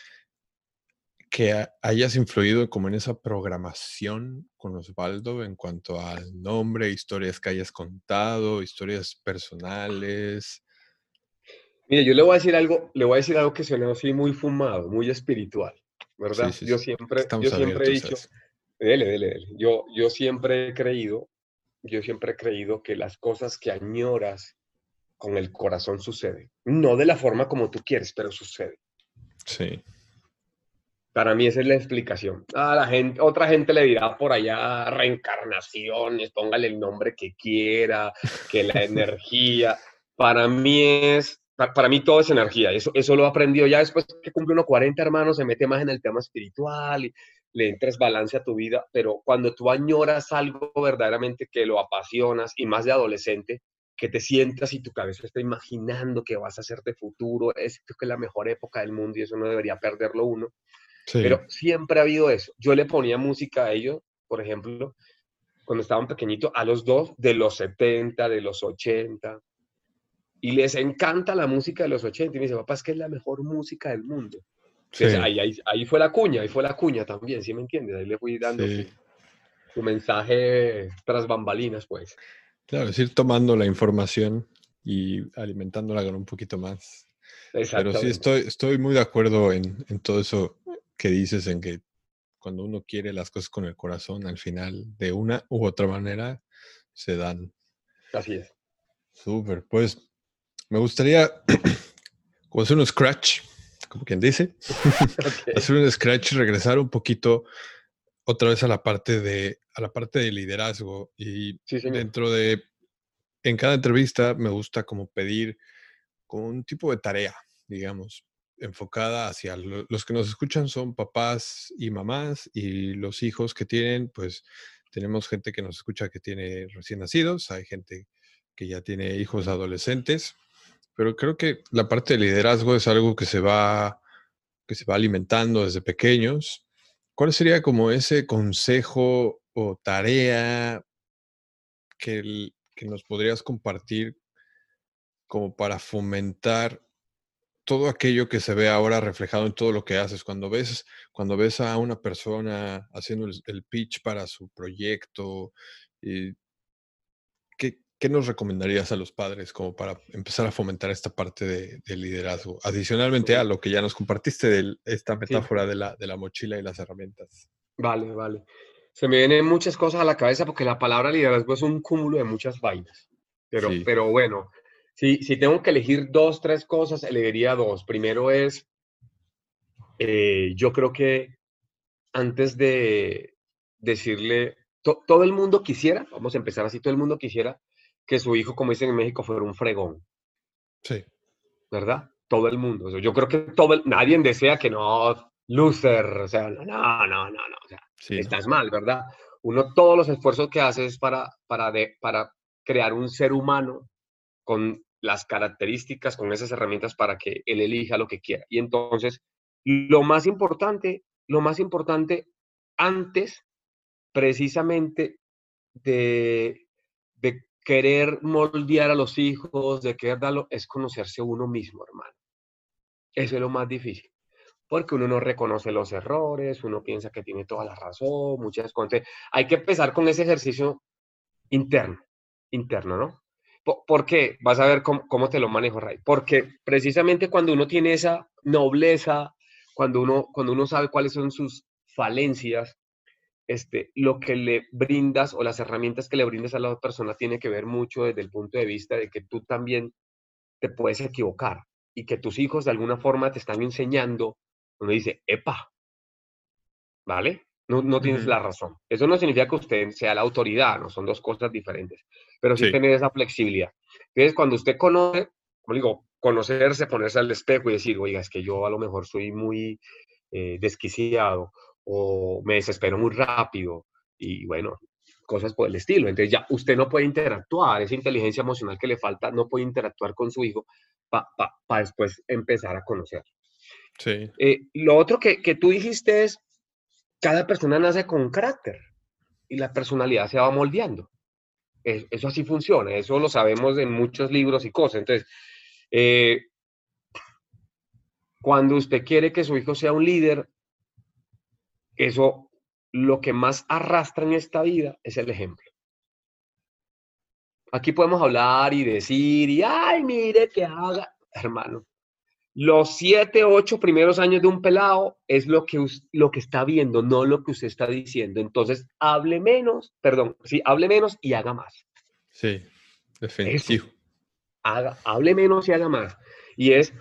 Speaker 3: que hayas influido como en esa programación con Osvaldo en cuanto al nombre, historias que hayas contado, historias personales.
Speaker 1: Mire, yo le voy a decir algo, le voy a decir algo que suena así muy fumado, muy espiritual, ¿verdad? yo siempre, yo siempre he dicho, dele, dele, dele. Yo, yo siempre he creído, yo siempre he creído que las cosas que añoras con el corazón suceden. No de la forma como tú quieres, pero sucede.
Speaker 3: Sí.
Speaker 1: Para mí esa es la explicación. A la gente, otra gente le dirá por allá reencarnaciones, póngale el nombre que quiera, que la energía. Para mí es, para mí todo es energía. Eso, eso lo he aprendido ya después que cumple unos 40 hermanos, se mete más en el tema espiritual y le entres balance a tu vida. Pero cuando tú añoras algo verdaderamente que lo apasionas y más de adolescente, que te sientas y tu cabeza está imaginando que vas a hacer de futuro, es creo que es la mejor época del mundo y eso no debería perderlo uno. Pero siempre ha habido eso. Yo le ponía música a ellos, por ejemplo, cuando estaban pequeñitos, a los dos de los 70, de los 80, y les encanta la música de los 80. Y me dice, papá, es que es la mejor música del mundo. ahí, ahí, fue la cuña, ahí fue la cuña también, ¿sí me entiendes? Ahí le fui dando su, mensaje tras bambalinas, pues.
Speaker 3: Claro, es ir tomando la información y alimentándola con un poquito más. Pero sí, estoy, estoy muy de acuerdo en, en todo eso que dices en que cuando uno quiere las cosas con el corazón, al final, de una u otra manera, se dan.
Speaker 1: Así es.
Speaker 3: Súper. Pues me gustaría hacer un scratch, como quien dice. hacer un scratch y regresar un poquito otra vez a la parte de, a la parte de liderazgo. Y dentro de, en cada entrevista me gusta como pedir como un tipo de tarea, digamos enfocada hacia los que nos escuchan son papás y mamás y los hijos que tienen, pues tenemos gente que nos escucha que tiene recién nacidos, hay gente que ya tiene hijos adolescentes, pero creo que la parte de liderazgo es algo que se va que se va alimentando desde pequeños. ¿Cuál sería como ese consejo o tarea que, que nos podrías compartir como para fomentar todo aquello que se ve ahora reflejado en todo lo que haces. Cuando ves, cuando ves a una persona haciendo el, pitch para su proyecto, y, ¿qué, nos recomendarías a los padres como para empezar a fomentar esta parte de, liderazgo? Adicionalmente a lo que ya nos compartiste de esta metáfora de, la, de la mochila y las herramientas.
Speaker 1: Vale, vale. Se me vienen muchas cosas a la cabeza porque la palabra liderazgo es un cúmulo de muchas vainas. Pero, pero bueno, si, tengo que elegir dos, tres cosas, elegiría dos. Primero es, eh, yo creo que antes de decirle, todo el mundo quisiera, vamos a empezar así, todo el mundo quisiera que su hijo, como dicen en México, fuera un fregón.
Speaker 3: Sí.
Speaker 1: ¿Verdad? Todo el mundo. yo creo que todo nadie desea que no, loser, o sea, no, no, no, no, o sea, estás mal, ¿verdad? Uno todos los esfuerzos que hace es para, para, de, para crear un ser humano con las características, con esas herramientas para que él elija lo que quiera. Y entonces, lo más importante, lo más importante antes precisamente de, de querer moldear a los hijos, de querer darlo, es conocerse uno mismo, hermano. Eso es lo más difícil. Porque uno no reconoce los errores, uno piensa que tiene toda la razón, muchas cosas. Hay que empezar con ese ejercicio interno, interno, ¿no? ¿Por qué? Vas a ver cómo, te lo manejo, Ray. Porque precisamente cuando uno tiene esa nobleza, cuando uno, cuando uno sabe cuáles son sus falencias, este, lo que le brindas o las herramientas que le brindas a la otra persona tiene que ver mucho desde el punto de vista de que tú también te puedes equivocar y que tus hijos de alguna forma te están enseñando, uno dice, epa, ¿vale? No, tienes la razón. Eso no significa que usted sea la autoridad, no son dos cosas diferentes, pero sí, tener esa flexibilidad. Entonces, cuando usted conoce, como digo, conocerse, ponerse al espejo y decir, oiga, es que yo a lo mejor soy muy eh, desquiciado o me desespero muy rápido y bueno, cosas por el estilo. Entonces ya usted no puede interactuar, esa inteligencia emocional que le falta, no puede interactuar con su hijo para después empezar a conocer.
Speaker 3: Sí.
Speaker 1: Eh, lo otro que, que tú dijiste es, cada persona nace con un carácter y la personalidad se va moldeando. Eso así funciona, eso lo sabemos en muchos libros y cosas. Entonces, eh, cuando usted quiere que su hijo sea un líder, eso lo que más arrastra en esta vida es el ejemplo. Aquí podemos hablar y decir, y ay, mire que haga, hermano los siete, ocho primeros años de un pelado es lo que, lo que está viendo, no lo que usted está diciendo. Entonces, hable menos, perdón, sí, hable menos y haga más.
Speaker 3: Sí, definitivo.
Speaker 1: Haga, hable menos y haga más. Y es,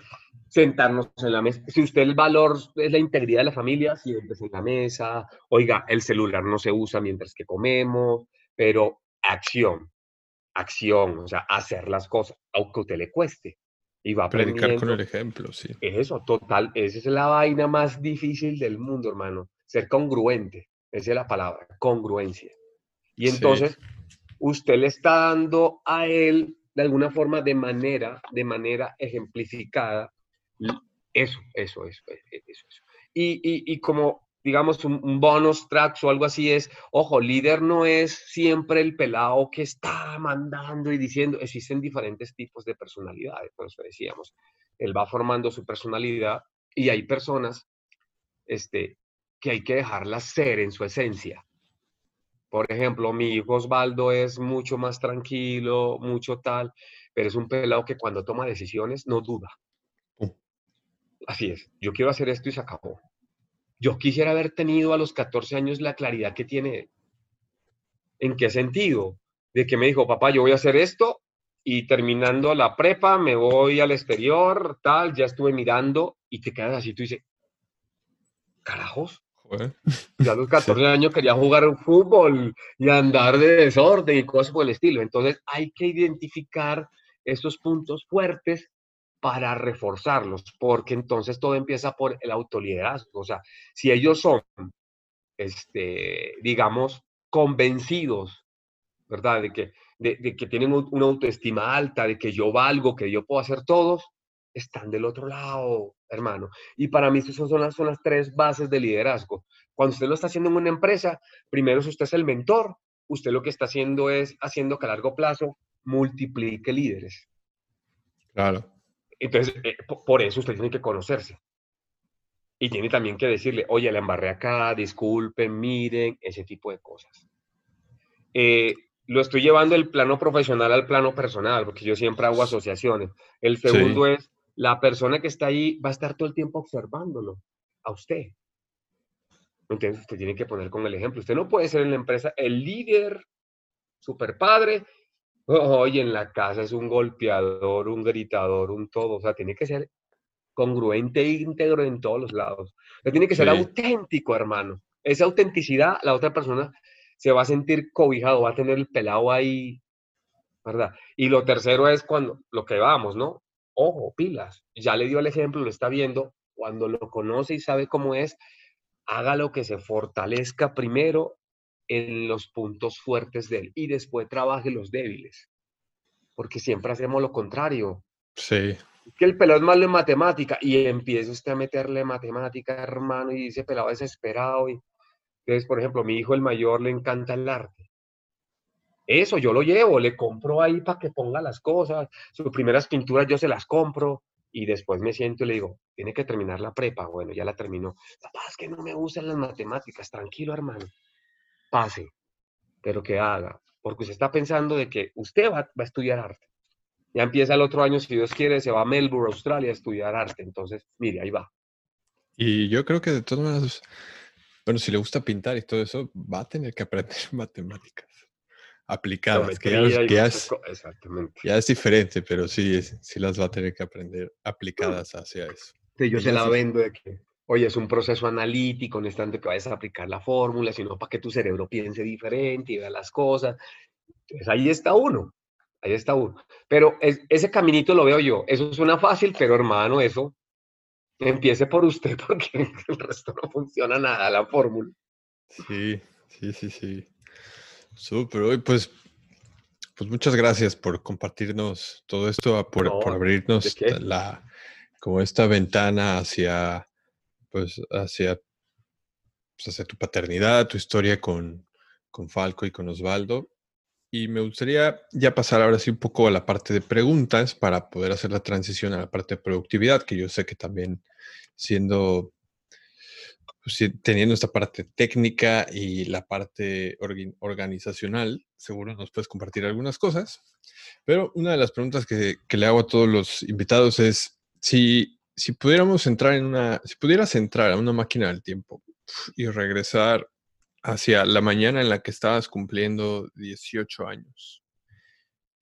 Speaker 1: sentarnos en la mesa. Si usted el valor es la integridad de la familia, siéntese en la mesa. Oiga, el celular no se usa mientras que comemos, pero acción, acción, o sea, hacer las cosas, aunque a usted le cueste. Y va aprendiendo.
Speaker 3: Predicar con el ejemplo, sí.
Speaker 1: Eso, total, esa es la vaina más difícil del mundo, hermano. Ser congruente, esa es la palabra, congruencia. Y entonces, usted le está dando a él, de alguna forma, de manera, de manera ejemplificada, eso, eso, eso, eso. eso. Y, y, y como digamos, un, bonus tracks o algo así es, ojo, líder no es siempre el pelado que está mandando y diciendo, existen diferentes tipos de personalidades, por eso decíamos, él va formando su personalidad y hay personas este, que hay que dejarlas ser en su esencia. Por ejemplo, mi hijo Osvaldo es mucho más tranquilo, mucho tal, pero es un pelado que cuando toma decisiones no duda. Así es, yo quiero hacer esto y se acabó yo quisiera haber tenido a los 14 años la claridad que tiene ¿En qué sentido? De que me dijo, papá, yo voy a hacer esto y terminando la prepa me voy al exterior, tal, ya estuve mirando y te quedas así, tú dices, carajos. Ya a los 14 años quería jugar fútbol y andar de desorden y cosas por el estilo. Entonces hay que identificar esos puntos fuertes para reforzarlos, porque entonces todo empieza por el autoliderazgo. O sea, si ellos son, este, digamos, convencidos, ¿verdad? De que, de, que tienen una autoestima alta, de que yo valgo, que yo puedo hacer todos, están del otro lado, hermano. Y para mí esas son las, son las tres bases de liderazgo. Cuando usted lo está haciendo en una empresa, primero si usted es el mentor, usted lo que está haciendo es haciendo que a largo plazo multiplique líderes.
Speaker 3: Claro.
Speaker 1: Entonces, eh, por eso usted tiene que conocerse. Y tiene también que decirle, oye, la embarré acá, disculpen, miren, ese tipo de cosas. Eh, lo estoy llevando del plano profesional al plano personal, porque yo siempre hago asociaciones. El segundo es, la persona que está ahí va a estar todo el tiempo observándolo a usted. Entonces, usted tiene que poner con el ejemplo. Usted no puede ser en la empresa el líder, super padre, Hoy en la casa es un golpeador, un gritador, un todo. O sea, tiene que ser congruente e íntegro en todos los lados. tiene que ser auténtico, hermano. Esa autenticidad, la otra persona se va a sentir cobijado, va a tener el pelado ahí, ¿verdad? Y lo tercero es cuando, lo que vamos, ¿no? Ojo, pilas. Ya le dio el ejemplo, lo está viendo. Cuando lo conoce y sabe cómo es, haga lo que se fortalezca primero en los puntos fuertes de él y después trabaje los débiles. Porque siempre hacemos lo contrario.
Speaker 3: Sí.
Speaker 1: Que el pelado es malo en matemática y empieza usted a meterle matemática, hermano, y dice pelado desesperado. Y... Entonces, por ejemplo, mi hijo el mayor le encanta el arte. Eso yo lo llevo, le compro ahí para que ponga las cosas. Sus primeras pinturas yo se las compro y después me siento y le digo, tiene que terminar la prepa. Bueno, ya la terminó. Papá, es que no me gustan las matemáticas. Tranquilo, hermano pase, pero que haga, porque usted está pensando de que usted va, a estudiar arte. Ya empieza el otro año, si Dios quiere, se va a Melbourne, Australia, a estudiar arte. Entonces, mire, ahí va.
Speaker 3: Y yo creo que de todas maneras, bueno, si le gusta pintar y todo eso, va a tener que aprender matemáticas aplicadas, que, ya, es, ya, es, diferente, pero sí, sí las va a tener que aprender aplicadas hacia eso.
Speaker 1: Sí, yo se la vendo de que oye, es un proceso analítico, no es tanto que vayas a aplicar la fórmula, sino para que tu cerebro piense diferente y vea las cosas. Entonces ahí está uno, ahí está uno. Pero ese caminito lo veo yo. Eso suena fácil, pero hermano, eso empiece por usted porque el resto no funciona nada, la fórmula.
Speaker 3: Sí, sí, sí, sí. Súper, pues, pues muchas gracias por compartirnos todo esto, por, por abrirnos la, como esta ventana hacia pues hacia, pues, tu paternidad, tu historia con, con Falco y con Osvaldo. Y me gustaría ya pasar ahora sí un poco a la parte de preguntas para poder hacer la transición a la parte de productividad, que yo sé que también siendo, pues, teniendo esta parte técnica y la parte organizacional, seguro nos puedes compartir algunas cosas. Pero una de las preguntas que, que le hago a todos los invitados es si si pudiéramos entrar en una, si pudieras entrar a una máquina del tiempo y regresar hacia la mañana en la que estabas cumpliendo 18 años,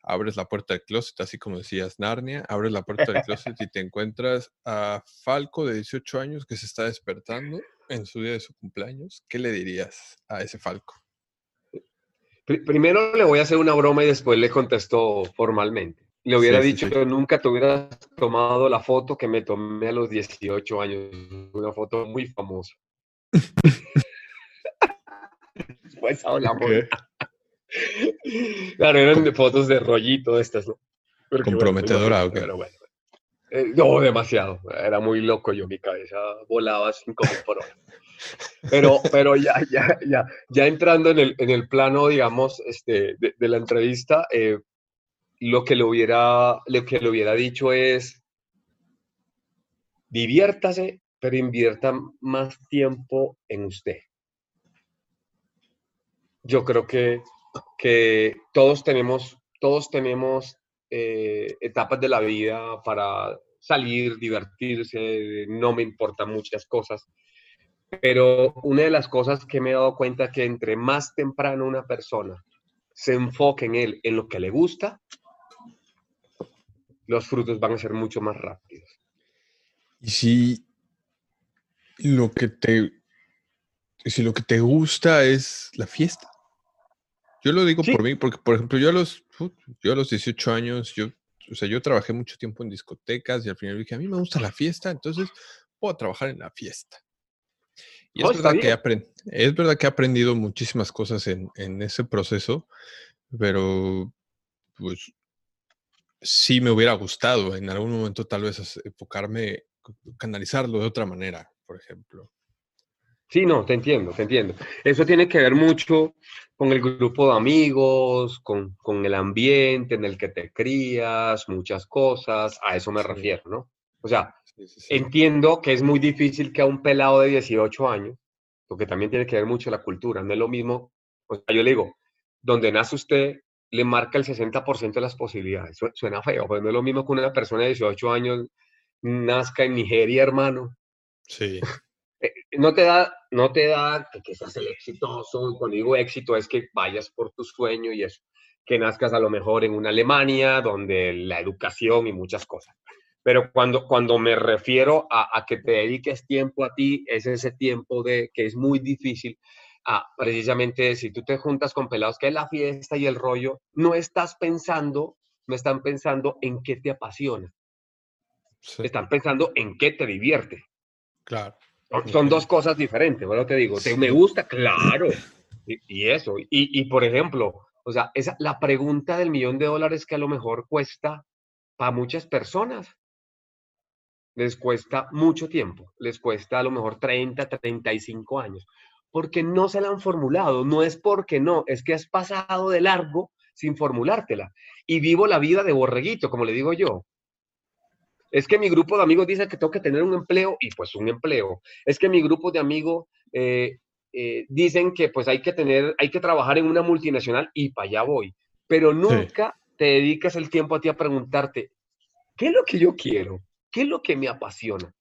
Speaker 3: abres la puerta del closet, así como decías Narnia, abres la puerta del closet y te encuentras a Falco de 18 años que se está despertando en su día de su cumpleaños, ¿qué le dirías a ese Falco?
Speaker 1: Primero le voy a hacer una broma y después le contesto formalmente. Le hubiera dicho, que nunca te hubieras tomado la foto que me tomé a los 18 años, una foto muy famosa. Después hablamos. Claro, eran fotos de rollito estas, ¿no?
Speaker 3: Comprometedora, bueno,
Speaker 1: Pero bueno. Eh, no, demasiado. Era muy loco yo, mi cabeza volaba cinco mil por hora. Pero, pero ya, ya, ya, ya entrando en el, en el plano, digamos, este, de, de la entrevista, eh, lo que le hubiera, lo que hubiera dicho es, diviértase, pero invierta más tiempo en usted. Yo creo que, que todos tenemos, todos tenemos eh, etapas de la vida para salir, divertirse, no me importan muchas cosas, pero una de las cosas que me he dado cuenta es que entre más temprano una persona se enfoque en él, en lo que le gusta, los frutos van a ser mucho más rápidos.
Speaker 3: Y si lo que te, si lo que te gusta es la fiesta. Yo lo digo por mí, porque por ejemplo, yo a los, yo a los 18 años, yo, o sea, yo trabajé mucho tiempo en discotecas y al final dije, a mí me gusta la fiesta, entonces puedo trabajar en la fiesta. Y es, verdad que es verdad que he aprendido muchísimas cosas en, en ese proceso, pero pues sí me hubiera gustado en algún momento tal vez enfocarme, canalizarlo de otra manera, por ejemplo.
Speaker 1: Sí, no, te entiendo, te entiendo. Eso tiene que ver mucho con el grupo de amigos, con, con el ambiente en el que te crías, muchas cosas, a eso me refiero, ¿no? O sea, entiendo que es muy difícil que a un pelado de 18 años, porque también tiene que ver mucho la cultura, no es lo mismo, o sea, yo le digo, donde nace usted, le marca el 60% de las posibilidades. Suena feo, pero no es lo mismo que una persona de 18 años nazca en Nigeria, hermano.
Speaker 3: Sí.
Speaker 1: Eh, no te da, no te da que, seas el exitoso, cuando digo éxito es que vayas por tu sueño y eso, que nazcas a lo mejor en una Alemania donde la educación y muchas cosas. Pero cuando, cuando me refiero a, a que te dediques tiempo a ti, es ese tiempo de que es muy difícil Ah, precisamente si tú te juntas con pelados, que es la fiesta y el rollo, no estás pensando, no están pensando en qué te apasiona. Están pensando en qué te divierte.
Speaker 3: Claro.
Speaker 1: Son, dos cosas diferentes, bueno, te digo, te, me gusta, claro. Y, eso, y, y, por ejemplo, o sea, esa, la pregunta del millón de dólares que a lo mejor cuesta para muchas personas, les cuesta mucho tiempo, les cuesta a lo mejor 30, 35 años porque no se la han formulado, no es porque no, es que has pasado de largo sin formulártela. Y vivo la vida de borreguito, como le digo yo. Es que mi grupo de amigos dice que tengo que tener un empleo y pues un empleo. Es que mi grupo de amigos eh, eh, dicen que pues hay que tener, hay que trabajar en una multinacional y para allá voy. Pero nunca te dedicas el tiempo a ti a preguntarte, ¿qué es lo que yo quiero? ¿Qué es lo que me apasiona?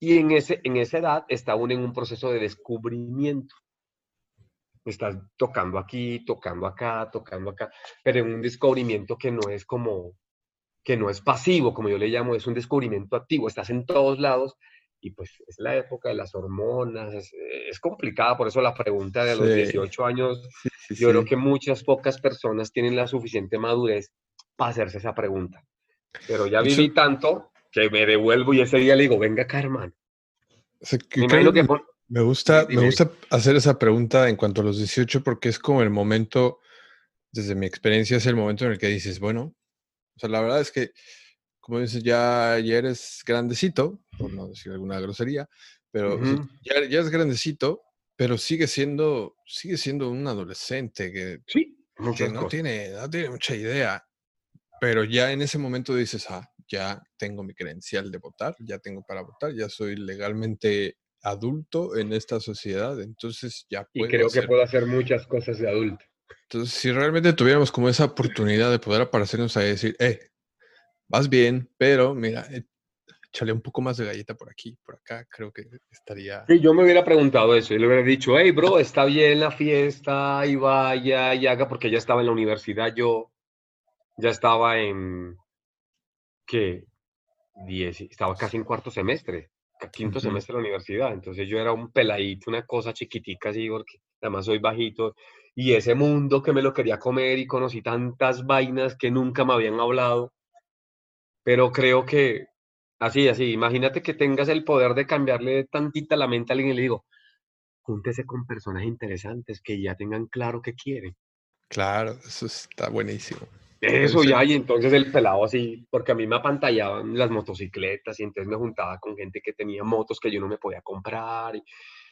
Speaker 1: Y en, ese, en esa edad está uno en un proceso de descubrimiento. Estás tocando aquí, tocando acá, tocando acá, pero en un descubrimiento que no es como, que no es pasivo, como yo le llamo, es un descubrimiento activo. Estás en todos lados y pues es la época de las hormonas, es, complicada, por eso la pregunta de los 18 años, yo creo que muchas pocas personas tienen la suficiente madurez para hacerse esa pregunta. Pero ya viví tanto que me devuelvo y ese día le digo, venga acá, hermano.
Speaker 3: me, gusta, me gusta hacer esa pregunta en cuanto a los 18 porque es como el momento, desde mi experiencia, es el momento en el que dices, bueno, o sea, la verdad es que, como dices, ya, ya eres grandecito, por no decir alguna grosería, pero ya, ya, es grandecito, pero sigue siendo, sigue siendo un adolescente que,
Speaker 1: sí,
Speaker 3: que no, tiene, no tiene mucha idea. Pero ya en ese momento dices, ah, ya tengo mi credencial de votar, ya tengo para votar, ya soy legalmente adulto en esta sociedad, entonces ya
Speaker 1: puedo. Y creo que puedo hacer muchas cosas de adulto.
Speaker 3: Entonces, si realmente tuviéramos como esa oportunidad de poder aparecernos ahí y decir, eh, vas bien, pero mira, eh, échale un poco más de galleta por aquí, por acá, creo que estaría.
Speaker 1: Sí, yo me hubiera preguntado eso, y le hubiera dicho, hey, bro, está bien la fiesta, y vaya, y haga, porque ya estaba en la universidad yo ya estaba en, ¿qué? Diez, estaba casi en cuarto semestre, quinto semestre de la universidad. Entonces yo era un peladito, una cosa chiquitica así, porque además soy bajito. Y ese mundo que me lo quería comer y conocí tantas vainas que nunca me habían hablado. Pero creo que, así, así, imagínate que tengas el poder de cambiarle tantita la mente a alguien y le digo, júntese con personas interesantes que ya tengan claro qué quieren.
Speaker 3: Claro, eso está buenísimo.
Speaker 1: Eso ya, y entonces el pelado así, porque a mí me apantallaban las motocicletas y entonces me juntaba con gente que tenía motos que yo no me podía comprar y,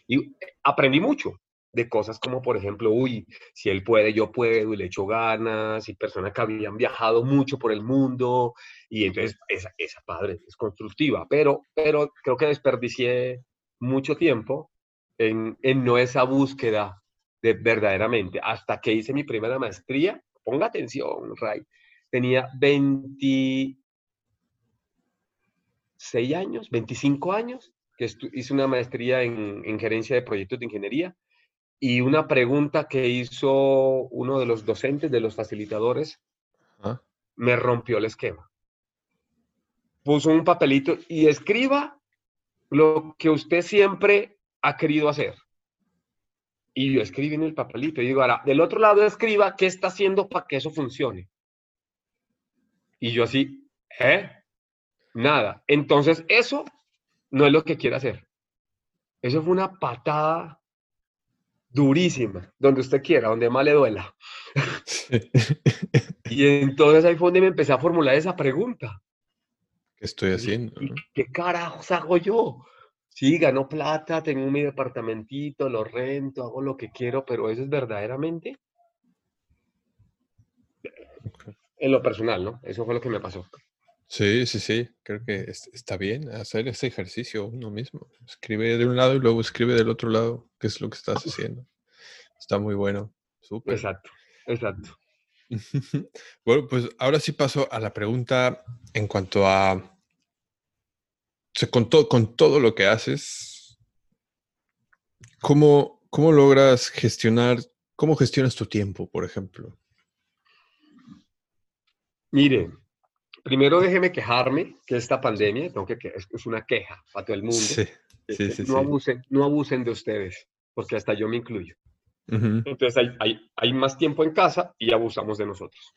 Speaker 1: y aprendí mucho de cosas como, por ejemplo, uy, si él puede, yo puedo, y le echo ganas, y personas que habían viajado mucho por el mundo, y entonces esa, esa padre es constructiva, pero, pero creo que desperdicié mucho tiempo en, en no esa búsqueda de verdaderamente, hasta que hice mi primera maestría, ponga atención, Ray, tenía 26 años, 25 años, que hice una maestría en, en, gerencia de proyectos de ingeniería, y una pregunta que hizo uno de los docentes, de los facilitadores, me rompió el esquema. Puso un papelito y escriba lo que usted siempre ha querido hacer. Y yo escribí en el papelito y digo, ahora, del otro lado escriba qué está haciendo para que eso funcione. Y yo así, ¿eh? Nada. Entonces, eso no es lo que quiere hacer. Eso fue una patada durísima, donde usted quiera, donde más le duela. y entonces ahí fue donde me empecé a formular esa pregunta.
Speaker 3: ¿Qué estoy haciendo?
Speaker 1: ¿Qué carajos hago yo? Sí, gano plata, tengo mi departamentito, lo rento, hago lo que quiero, pero eso es verdaderamente en lo personal, ¿no? Eso fue lo que me pasó.
Speaker 3: Sí, sí, sí, creo que está bien hacer ese ejercicio uno mismo. Escribe de un lado y luego escribe del otro lado qué es lo que estás haciendo. Está muy bueno. Súper.
Speaker 1: Exacto, exacto.
Speaker 3: bueno, pues ahora sí paso a la pregunta en cuanto a con, con todo lo que haces, ¿cómo, ¿cómo logras gestionar, cómo gestionas tu tiempo, por ejemplo?
Speaker 1: Mire, primero déjeme quejarme que esta pandemia, tengo que, es una queja para todo el mundo. Sí, sí, sí, no, Abusen, no abusen de ustedes, porque hasta yo me incluyo. Entonces hay, hay, hay, más tiempo en casa y abusamos de nosotros.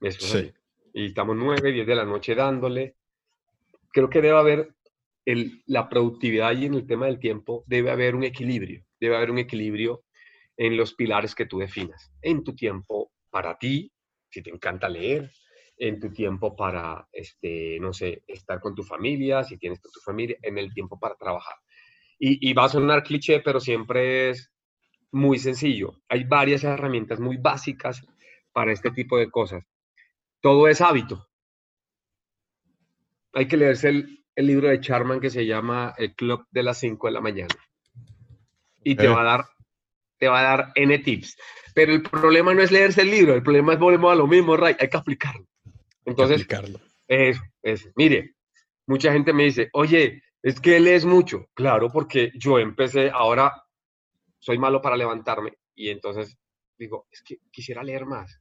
Speaker 1: Eso sí. Y estamos nueve, diez de la noche dándole, creo que debe haber el, la productividad y en el tema del tiempo, debe haber un equilibrio, debe haber un equilibrio en los pilares que tú definas, en tu tiempo para ti, si te encanta leer, en tu tiempo para, este, no sé, estar con tu familia, si tienes tu familia, en el tiempo para trabajar. Y, y va a sonar cliché, pero siempre es muy sencillo. Hay varias herramientas muy básicas para este tipo de cosas. Todo es hábito hay que leerse el, libro de Charman que se llama El Club de las 5 de la mañana. Y te va a dar, te va a dar N tips. Pero el problema no es leerse el libro, el problema es volvemos a lo mismo, Ray, hay que aplicarlo. Entonces, aplicarlo. Eso, eso. Mire, mucha gente me dice, oye, es que lees mucho. Claro, porque yo empecé, ahora soy malo para levantarme y entonces digo, es que quisiera leer más.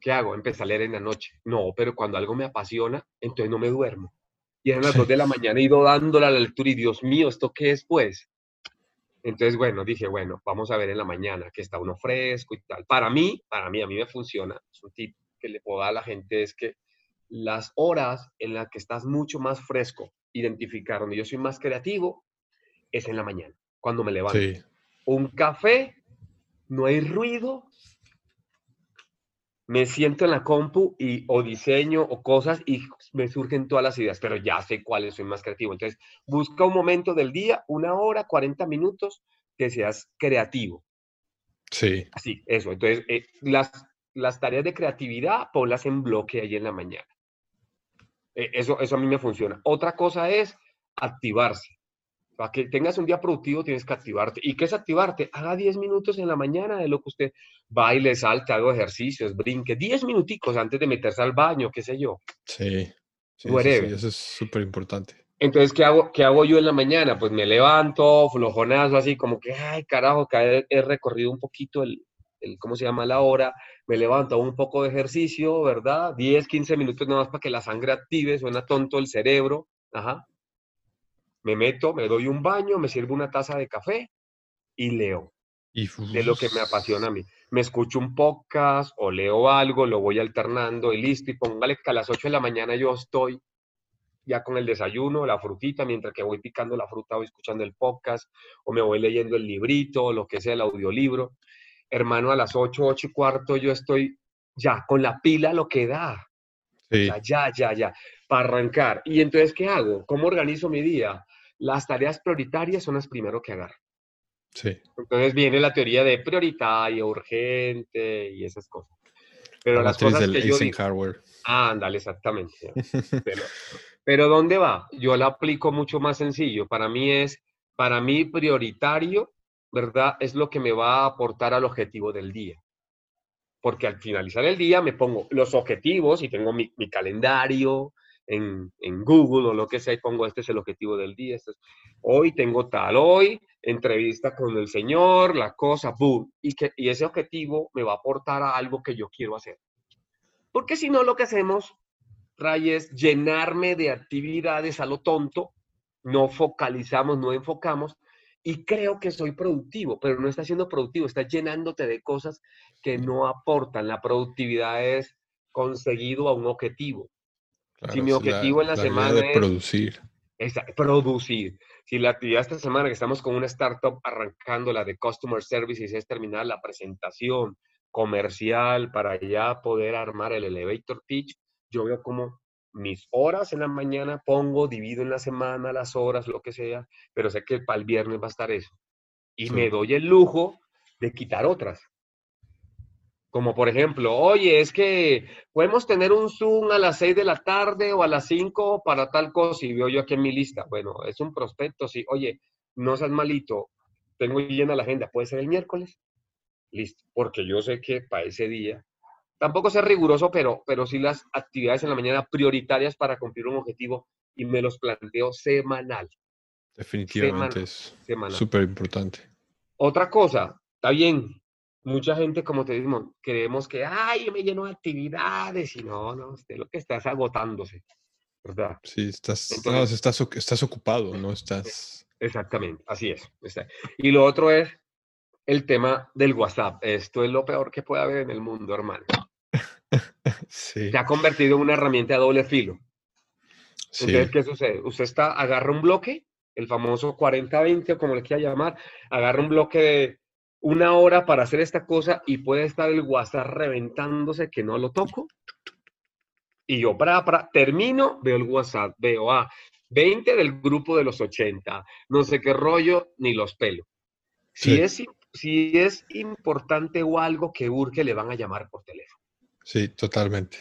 Speaker 1: ¿Qué hago? Empecé a leer en la noche. No, pero cuando algo me apasiona, entonces no me duermo y eran las dos de la mañana he ido dándole a la lectura y Dios mío, ¿esto qué es pues? Entonces, bueno, dije, bueno, vamos a ver en la mañana que está uno fresco y tal. Para mí, para mí, a mí me funciona. Es un tip que le puedo dar a la gente es que las horas en las que estás mucho más fresco, identificar donde yo soy más creativo, es en la mañana, cuando me levanto. Un café, no hay ruido, me siento en la compu y o diseño o cosas y me surgen todas las ideas, pero ya sé cuáles soy más creativo. Entonces, busca un momento del día, una hora, 40 minutos, que seas creativo.
Speaker 3: Sí.
Speaker 1: Así, eso. Entonces, eh, las, las tareas de creatividad, ponlas en bloque ahí en la mañana. Eh, eso, eso a mí me funciona. Otra cosa es activarse. Para que tengas un día productivo tienes que activarte. ¿Y qué es activarte? Haga 10 minutos en la mañana de lo que usted baile, salte, hago ejercicios, brinque. 10 minuticos antes de meterse al baño, qué sé yo.
Speaker 3: Sí. sí, eso es súper importante.
Speaker 1: Entonces, ¿qué hago, ¿qué hago yo en la mañana? Pues me levanto, flojonazo, así como que, ay, carajo, que he recorrido un poquito el, el, ¿cómo se llama? La hora, me levanto un poco de ejercicio, ¿verdad? 10, 15 minutos nada más para que la sangre active, suena tonto el cerebro, ajá. Me meto, me doy un baño, me sirvo una taza de café y leo.
Speaker 3: Y
Speaker 1: de lo que me apasiona a mí. Me escucho un podcast o leo algo, lo voy alternando y listo. Y póngale que a las 8 de la mañana yo estoy ya con el desayuno, la frutita, mientras que voy picando la fruta, voy escuchando el podcast o me voy leyendo el librito, o lo que sea, el audiolibro. Hermano, a las 8, 8 y cuarto yo estoy ya con la pila lo que da. Ya, ya, ya, ya, para arrancar. Y entonces, ¿qué hago? ¿Cómo organizo mi día? Las tareas prioritarias son las primero que agarro.
Speaker 3: Sí.
Speaker 1: Entonces viene la teoría de prioritario, urgente y esas cosas. Pero las cosas que yo digo,
Speaker 3: hardware.
Speaker 1: Ah, ándale, exactamente. Pero, pero ¿dónde va? Yo la aplico mucho más sencillo. Para mí es, para mí prioritario, ¿verdad? Es lo que me va a aportar al objetivo del día. Porque al finalizar el día me pongo los objetivos y tengo mi, calendario en, Google o lo que sea y pongo este es el objetivo del día. Este hoy tengo tal, hoy entrevista con el Señor, la cosa, boom. Y, que, y ese objetivo me va a aportar a algo que yo quiero hacer. Porque si no, lo que hacemos Ray, es llenarme de actividades a lo tonto, no focalizamos, no enfocamos, y creo que soy productivo, pero no está siendo productivo, está llenándote de cosas que no aportan. La productividad es conseguido a un objetivo. si mi objetivo en la, semana es
Speaker 3: producir.
Speaker 1: Es producir. Si la actividad esta semana que estamos con una startup arrancando la de Customer Services es terminar la presentación comercial para ya poder armar el elevator pitch, yo veo como mis horas en la mañana pongo, divido en la semana las horas, lo que sea, pero sé que para el viernes va a estar eso. Y me doy el lujo de quitar otras. Como por ejemplo, oye, es que podemos tener un Zoom a las 6 de la tarde o a las 5 para tal cosa y veo yo aquí en mi lista. Bueno, es un prospecto, sí. Oye, no seas malito, tengo llena la agenda, ¿puede ser el miércoles? Listo, porque yo sé que para ese día tampoco ser riguroso, pero, pero sí las actividades en la mañana prioritarias para cumplir un objetivo y me los planteo semanal.
Speaker 3: Definitivamente es súper importante.
Speaker 1: Otra cosa, está bien, mucha gente, como te digo, creemos que, ay, me lleno de actividades y no, no, usted lo que estás agotándose, ¿verdad?
Speaker 3: Sí, estás, estás, estás ocupado, no estás...
Speaker 1: Exactamente, así es. Y lo otro es el tema del WhatsApp. Esto es lo peor que puede haber en el mundo, hermano. Se ha convertido en una herramienta de doble filo. Entonces, ¿qué sucede? Usted está, agarra un bloque, el famoso 40-20 o como le quiera llamar, agarra un bloque de una hora para hacer esta cosa y puede estar el WhatsApp reventándose que no lo toco. Y yo, para, para, termino, veo el WhatsApp, veo a ah, 20 del grupo de los 80, no sé qué rollo, ni los pelo. Si, es, si es importante o algo que urge, le van a llamar por teléfono.
Speaker 3: Sí, totalmente.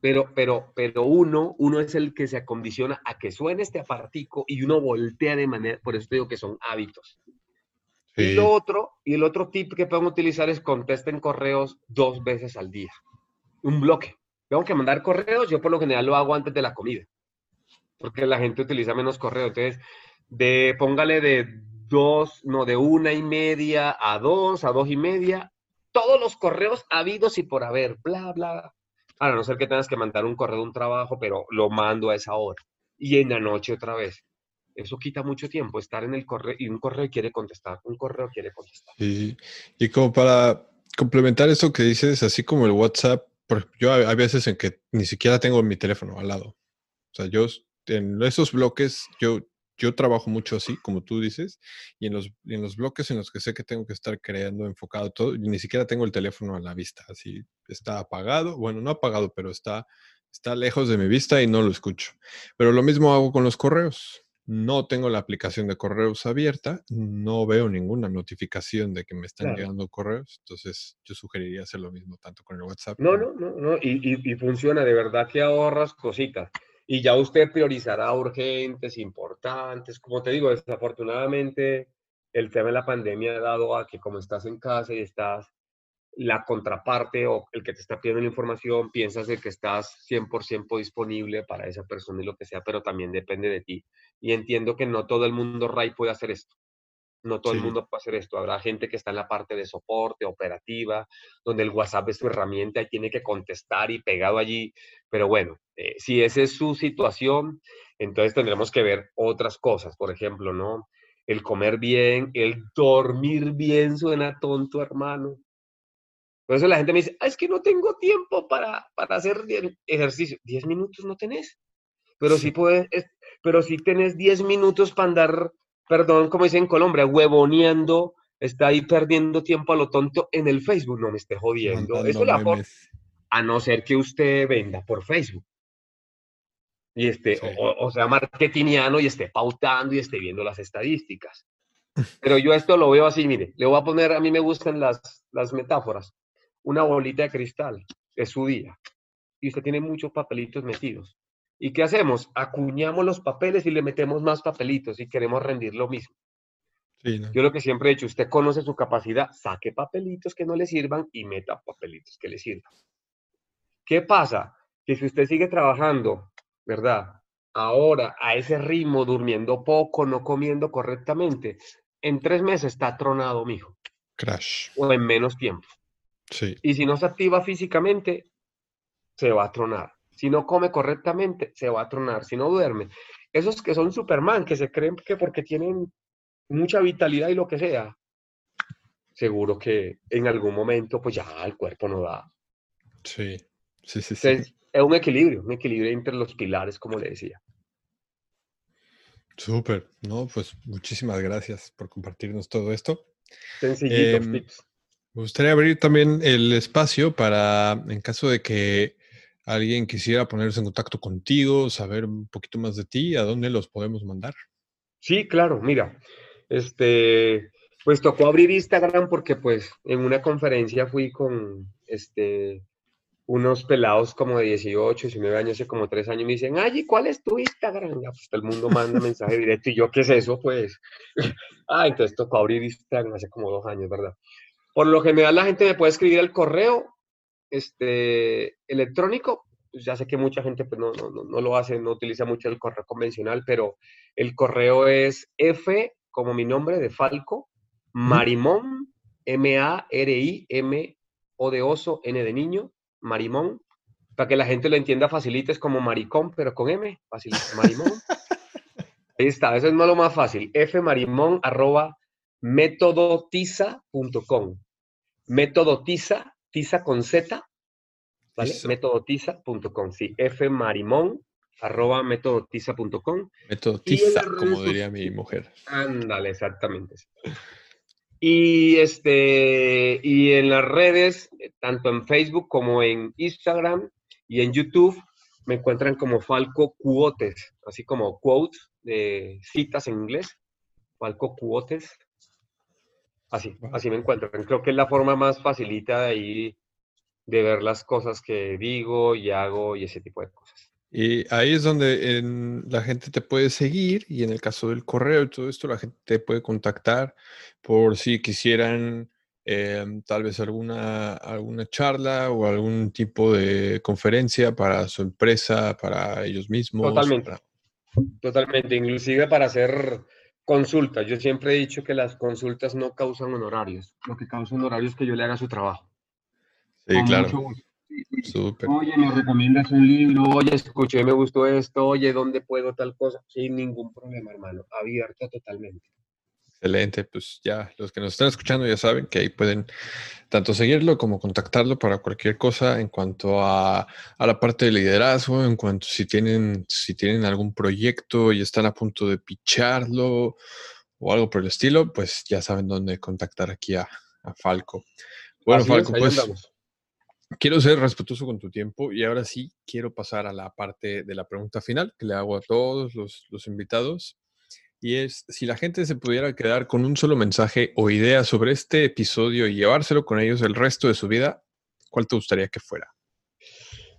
Speaker 1: Pero, pero, pero uno, uno es el que se acondiciona a que suene este aparatico y uno voltea de manera, por eso te digo que son hábitos. Y lo otro, y el otro tip que pueden utilizar es contesten correos dos veces al día. Un bloque. Tengo que mandar correos, yo por lo general lo hago antes de la comida. Porque la gente utiliza menos correos. Entonces, de, póngale de dos, no, de una y media a dos, a dos y media, todos los correos habidos y por haber, bla, bla. A no ser que tengas que mandar un correo de un trabajo, pero lo mando a esa hora. Y en la noche otra vez. Eso quita mucho tiempo, estar en el correo y un correo quiere contestar, un correo quiere contestar.
Speaker 3: Y, y como para complementar eso que dices, así como el WhatsApp, yo hay veces en que ni siquiera tengo mi teléfono al lado. O sea, yo en esos bloques, yo yo trabajo mucho así, como tú dices, y en los, en los bloques en los que sé que tengo que estar creando, enfocado todo, ni siquiera tengo el teléfono a la vista, así está apagado, bueno, no apagado, pero está, está lejos de mi vista y no lo escucho. Pero lo mismo hago con los correos. No tengo la aplicación de correos abierta, no veo ninguna notificación de que me están llegando correos, entonces yo sugeriría hacer lo mismo tanto con el WhatsApp.
Speaker 1: No, no, no, no, y, y, y funciona, de verdad que ahorras cositas y ya usted priorizará urgentes, importantes. Como te digo, desafortunadamente el tema de la pandemia ha dado a que como estás en casa y estás la contraparte o el que te está pidiendo la información, piensas de que estás 100% disponible para esa persona y lo que sea, pero también depende de ti. Y entiendo que no todo el mundo, Ray, puede hacer esto. No todo el
Speaker 3: Sí.
Speaker 1: mundo puede hacer esto. Habrá gente que está en la parte de soporte, operativa, donde el WhatsApp es su herramienta y tiene que contestar y pegado allí. Pero bueno, eh, si esa es su situación, entonces tendremos que ver otras cosas. Por ejemplo, ¿no? El comer bien, el dormir bien suena tonto, hermano. Por eso la gente me dice, "Ah, es que no tengo tiempo para, para hacer ejercicio. ¿10 minutos no tenés? Pero sí puedes, es- pero sí tenés 10 minutos para andar, perdón, como dicen en Colombia, huevoneando, está ahí perdiendo tiempo a lo tonto en el Facebook. No me esté jodiendo.
Speaker 3: Mandando
Speaker 1: Eso la
Speaker 3: memes.
Speaker 1: a no ser que usted venda por Facebook. Y esté,
Speaker 3: Sí.
Speaker 1: o, o sea, marketingiano y esté pautando y esté viendo las estadísticas. Pero yo esto lo veo así, mire, le voy a poner, a mí me gustan las, las metáforas. Una bolita de cristal es su día. Y usted tiene muchos papelitos metidos. ¿Y qué hacemos? Acuñamos los papeles y le metemos más papelitos y queremos rendir lo mismo.
Speaker 3: Sí, ¿no?
Speaker 1: Yo lo que siempre he dicho, usted conoce su capacidad, saque papelitos que no le sirvan y meta papelitos que le sirvan. ¿Qué pasa? Que si usted sigue trabajando, ¿verdad? Ahora, a ese ritmo, durmiendo poco, no comiendo correctamente, en tres meses está tronado, mijo,
Speaker 3: Crash.
Speaker 1: o en menos tiempo.
Speaker 3: Sí.
Speaker 1: Y si no se activa físicamente, se va a tronar. Si no come correctamente, se va a tronar. Si no duerme. Esos que son Superman, que se creen que porque tienen mucha vitalidad y lo que sea, seguro que en algún momento, pues ya el cuerpo no da.
Speaker 3: Sí. Sí, sí, sí.
Speaker 1: Entonces, es un equilibrio, un equilibrio entre los pilares, como le decía.
Speaker 3: Súper. No, pues muchísimas gracias por compartirnos todo esto.
Speaker 1: Sencillitos
Speaker 3: Em,
Speaker 1: tips.
Speaker 3: Me gustaría abrir también el espacio para, en caso de que alguien quisiera ponerse en contacto contigo, saber un poquito más de ti, ¿a dónde los podemos mandar?
Speaker 1: Sí, claro, mira, este, pues tocó abrir Instagram porque pues en una conferencia fui con este, unos pelados como de 18, 19 años, hace como 3 años, me dicen, ay, ¿y cuál es tu Instagram? Ya, pues todo el mundo manda mensaje directo, y yo, ¿qué es eso? Pues, ah, entonces tocó abrir Instagram hace como dos años, ¿verdad? Por lo general la gente me puede escribir el correo este, electrónico, pues ya sé que mucha gente pues, no, no, no, no lo hace, no utiliza mucho el correo convencional, pero el correo es F, como mi nombre, de Falco, Marimón, M-A-R-I-M-O de oso, N de niño, Marimón, para que la gente lo entienda facilito, es como maricón, pero con M, facilito, Marimón. Ahí está, eso es más lo más fácil, fmarimón arroba métodotiza.com. Método tiza, con Z, ¿vale?
Speaker 3: Tiza.
Speaker 1: Métodotiza.com, sí, fmarimón arroba métodotiza.com.
Speaker 3: Método
Speaker 1: Y en
Speaker 3: tiza,
Speaker 1: las redes
Speaker 3: como diría mi mujer.
Speaker 1: Ándale, exactamente. Y este, y en las redes, tanto en Facebook como en Instagram y en YouTube, me encuentran como Falco Cuotes, así como quotes de citas en inglés. Falco Cuotes. Así, así me encuentran. Creo que es la forma más facilita de ahí de ver las cosas que digo y hago y ese tipo de cosas.
Speaker 3: Y ahí es donde en- la gente te puede seguir y en el caso del correo y todo esto, la gente te puede contactar por si quisieran em, tal vez alguna, alguna charla o algún tipo de conferencia para su empresa, para ellos mismos.
Speaker 1: Totalmente.
Speaker 3: para-
Speaker 1: Totalmente, inclusive para hacer consultas. Yo siempre he dicho que las consultas no causan honorarios. Lo que causa honorarios es que yo le haga su trabajo.
Speaker 3: Sí,
Speaker 1: Con
Speaker 3: claro.
Speaker 1: Oye, me recomiendas un libro, oye, escuché, me gustó esto, oye, ¿dónde puedo tal cosa? Sin ningún problema, hermano. Abierto totalmente.
Speaker 3: Excelente, pues ya los que nos están escuchando ya saben que ahí pueden tanto seguirlo como contactarlo para cualquier cosa en cuanto a, a la parte de liderazgo, en cuanto si tienen, si tienen algún proyecto y están a punto de picharlo o algo por el estilo, pues ya saben dónde contactar aquí a, a Falco. Bueno,
Speaker 1: Así
Speaker 3: Falco, pues
Speaker 1: andamos.
Speaker 3: quiero ser respetuoso con tu tiempo y ahora sí quiero pasar a la parte de la pregunta final que le hago a todos los, los invitados. Y es, si la gente se pudiera quedar con un solo mensaje o idea sobre este episodio y llevárselo con ellos el resto de su vida, ¿cuál te gustaría que fuera?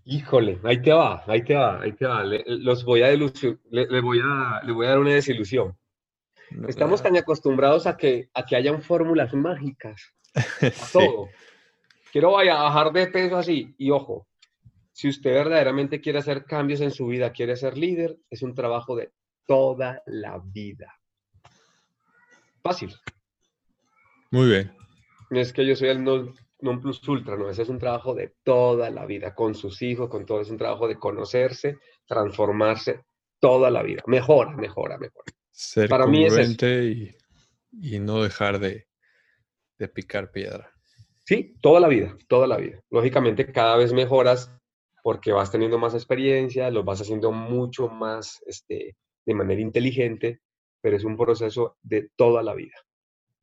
Speaker 1: Híjole, ahí te va, ahí te va, ahí te va. Le- los voy a le, le voy a, le voy a dar una desilusión. Estamos tan acostumbrados a que, a que hayan fórmulas mágicas a
Speaker 3: Sí,
Speaker 1: todo. Quiero vaya a bajar de peso así. Y ojo, si usted verdaderamente quiere hacer cambios en su vida, quiere ser líder, es un trabajo de toda la vida. fácil.
Speaker 2: Muy bien.
Speaker 1: es que yo soy el non, plus ultra, no, ese es un trabajo de toda la vida, con sus hijos, con todo, es un trabajo de conocerse, transformarse toda la vida. Mejora, mejora, mejora.
Speaker 2: Ser Para mí es y, y, no dejar de, de picar piedra.
Speaker 1: Sí, toda la vida, toda la vida. Lógicamente cada vez mejoras porque vas teniendo más experiencia, lo vas haciendo mucho más este, de manera inteligente, pero es un proceso de toda la vida.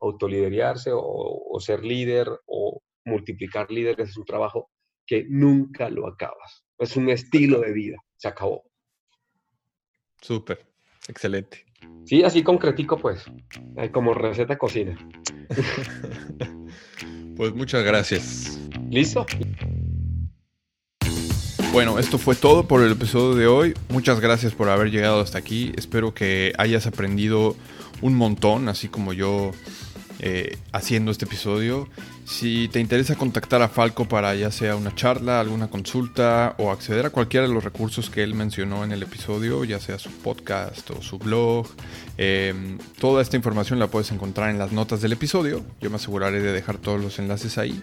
Speaker 1: Autoliderarse o, ser líder o multiplicar líderes es un trabajo que nunca lo acabas. Es un estilo de vida, se acabó.
Speaker 2: Súper, excelente.
Speaker 1: Sí, así concretico pues, como receta cocina.
Speaker 2: pues muchas gracias.
Speaker 1: ¿Listo?
Speaker 2: Bueno, esto fue todo por el episodio de hoy. Muchas gracias por haber llegado hasta aquí. Espero que hayas aprendido un montón, así como yo eh, haciendo este episodio. Si te interesa contactar a Falco para ya sea una charla, alguna consulta o acceder a cualquiera de los recursos que él mencionó en el episodio, ya sea su podcast o su blog, em, toda esta información la puedes encontrar en las notas del episodio. Yo me aseguraré de dejar todos los enlaces ahí.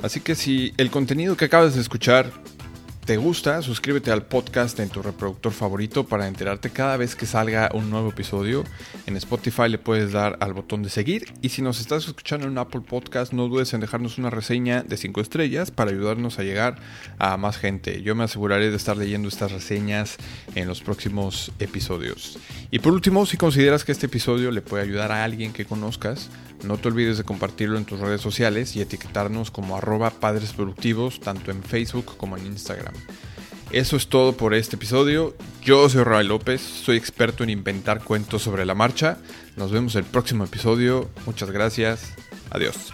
Speaker 2: Así que si el contenido que acabas de escuchar te gusta, suscríbete al podcast en tu reproductor favorito para enterarte cada vez que salga un nuevo episodio. En Spotify le puedes dar al botón de seguir y si nos estás escuchando en Apple Podcast no dudes en dejarnos una reseña de 5 estrellas para ayudarnos a llegar a más gente. Yo me aseguraré de estar leyendo estas reseñas en los próximos episodios. Y por último, si consideras que este episodio le puede ayudar a alguien que conozcas, no te olvides de compartirlo en tus redes sociales y etiquetarnos como arroba padres productivos tanto en Facebook como en Instagram. Eso es todo por este episodio. Yo soy Raúl López, soy experto en inventar cuentos sobre la marcha. Nos vemos el próximo episodio. Muchas gracias. Adiós.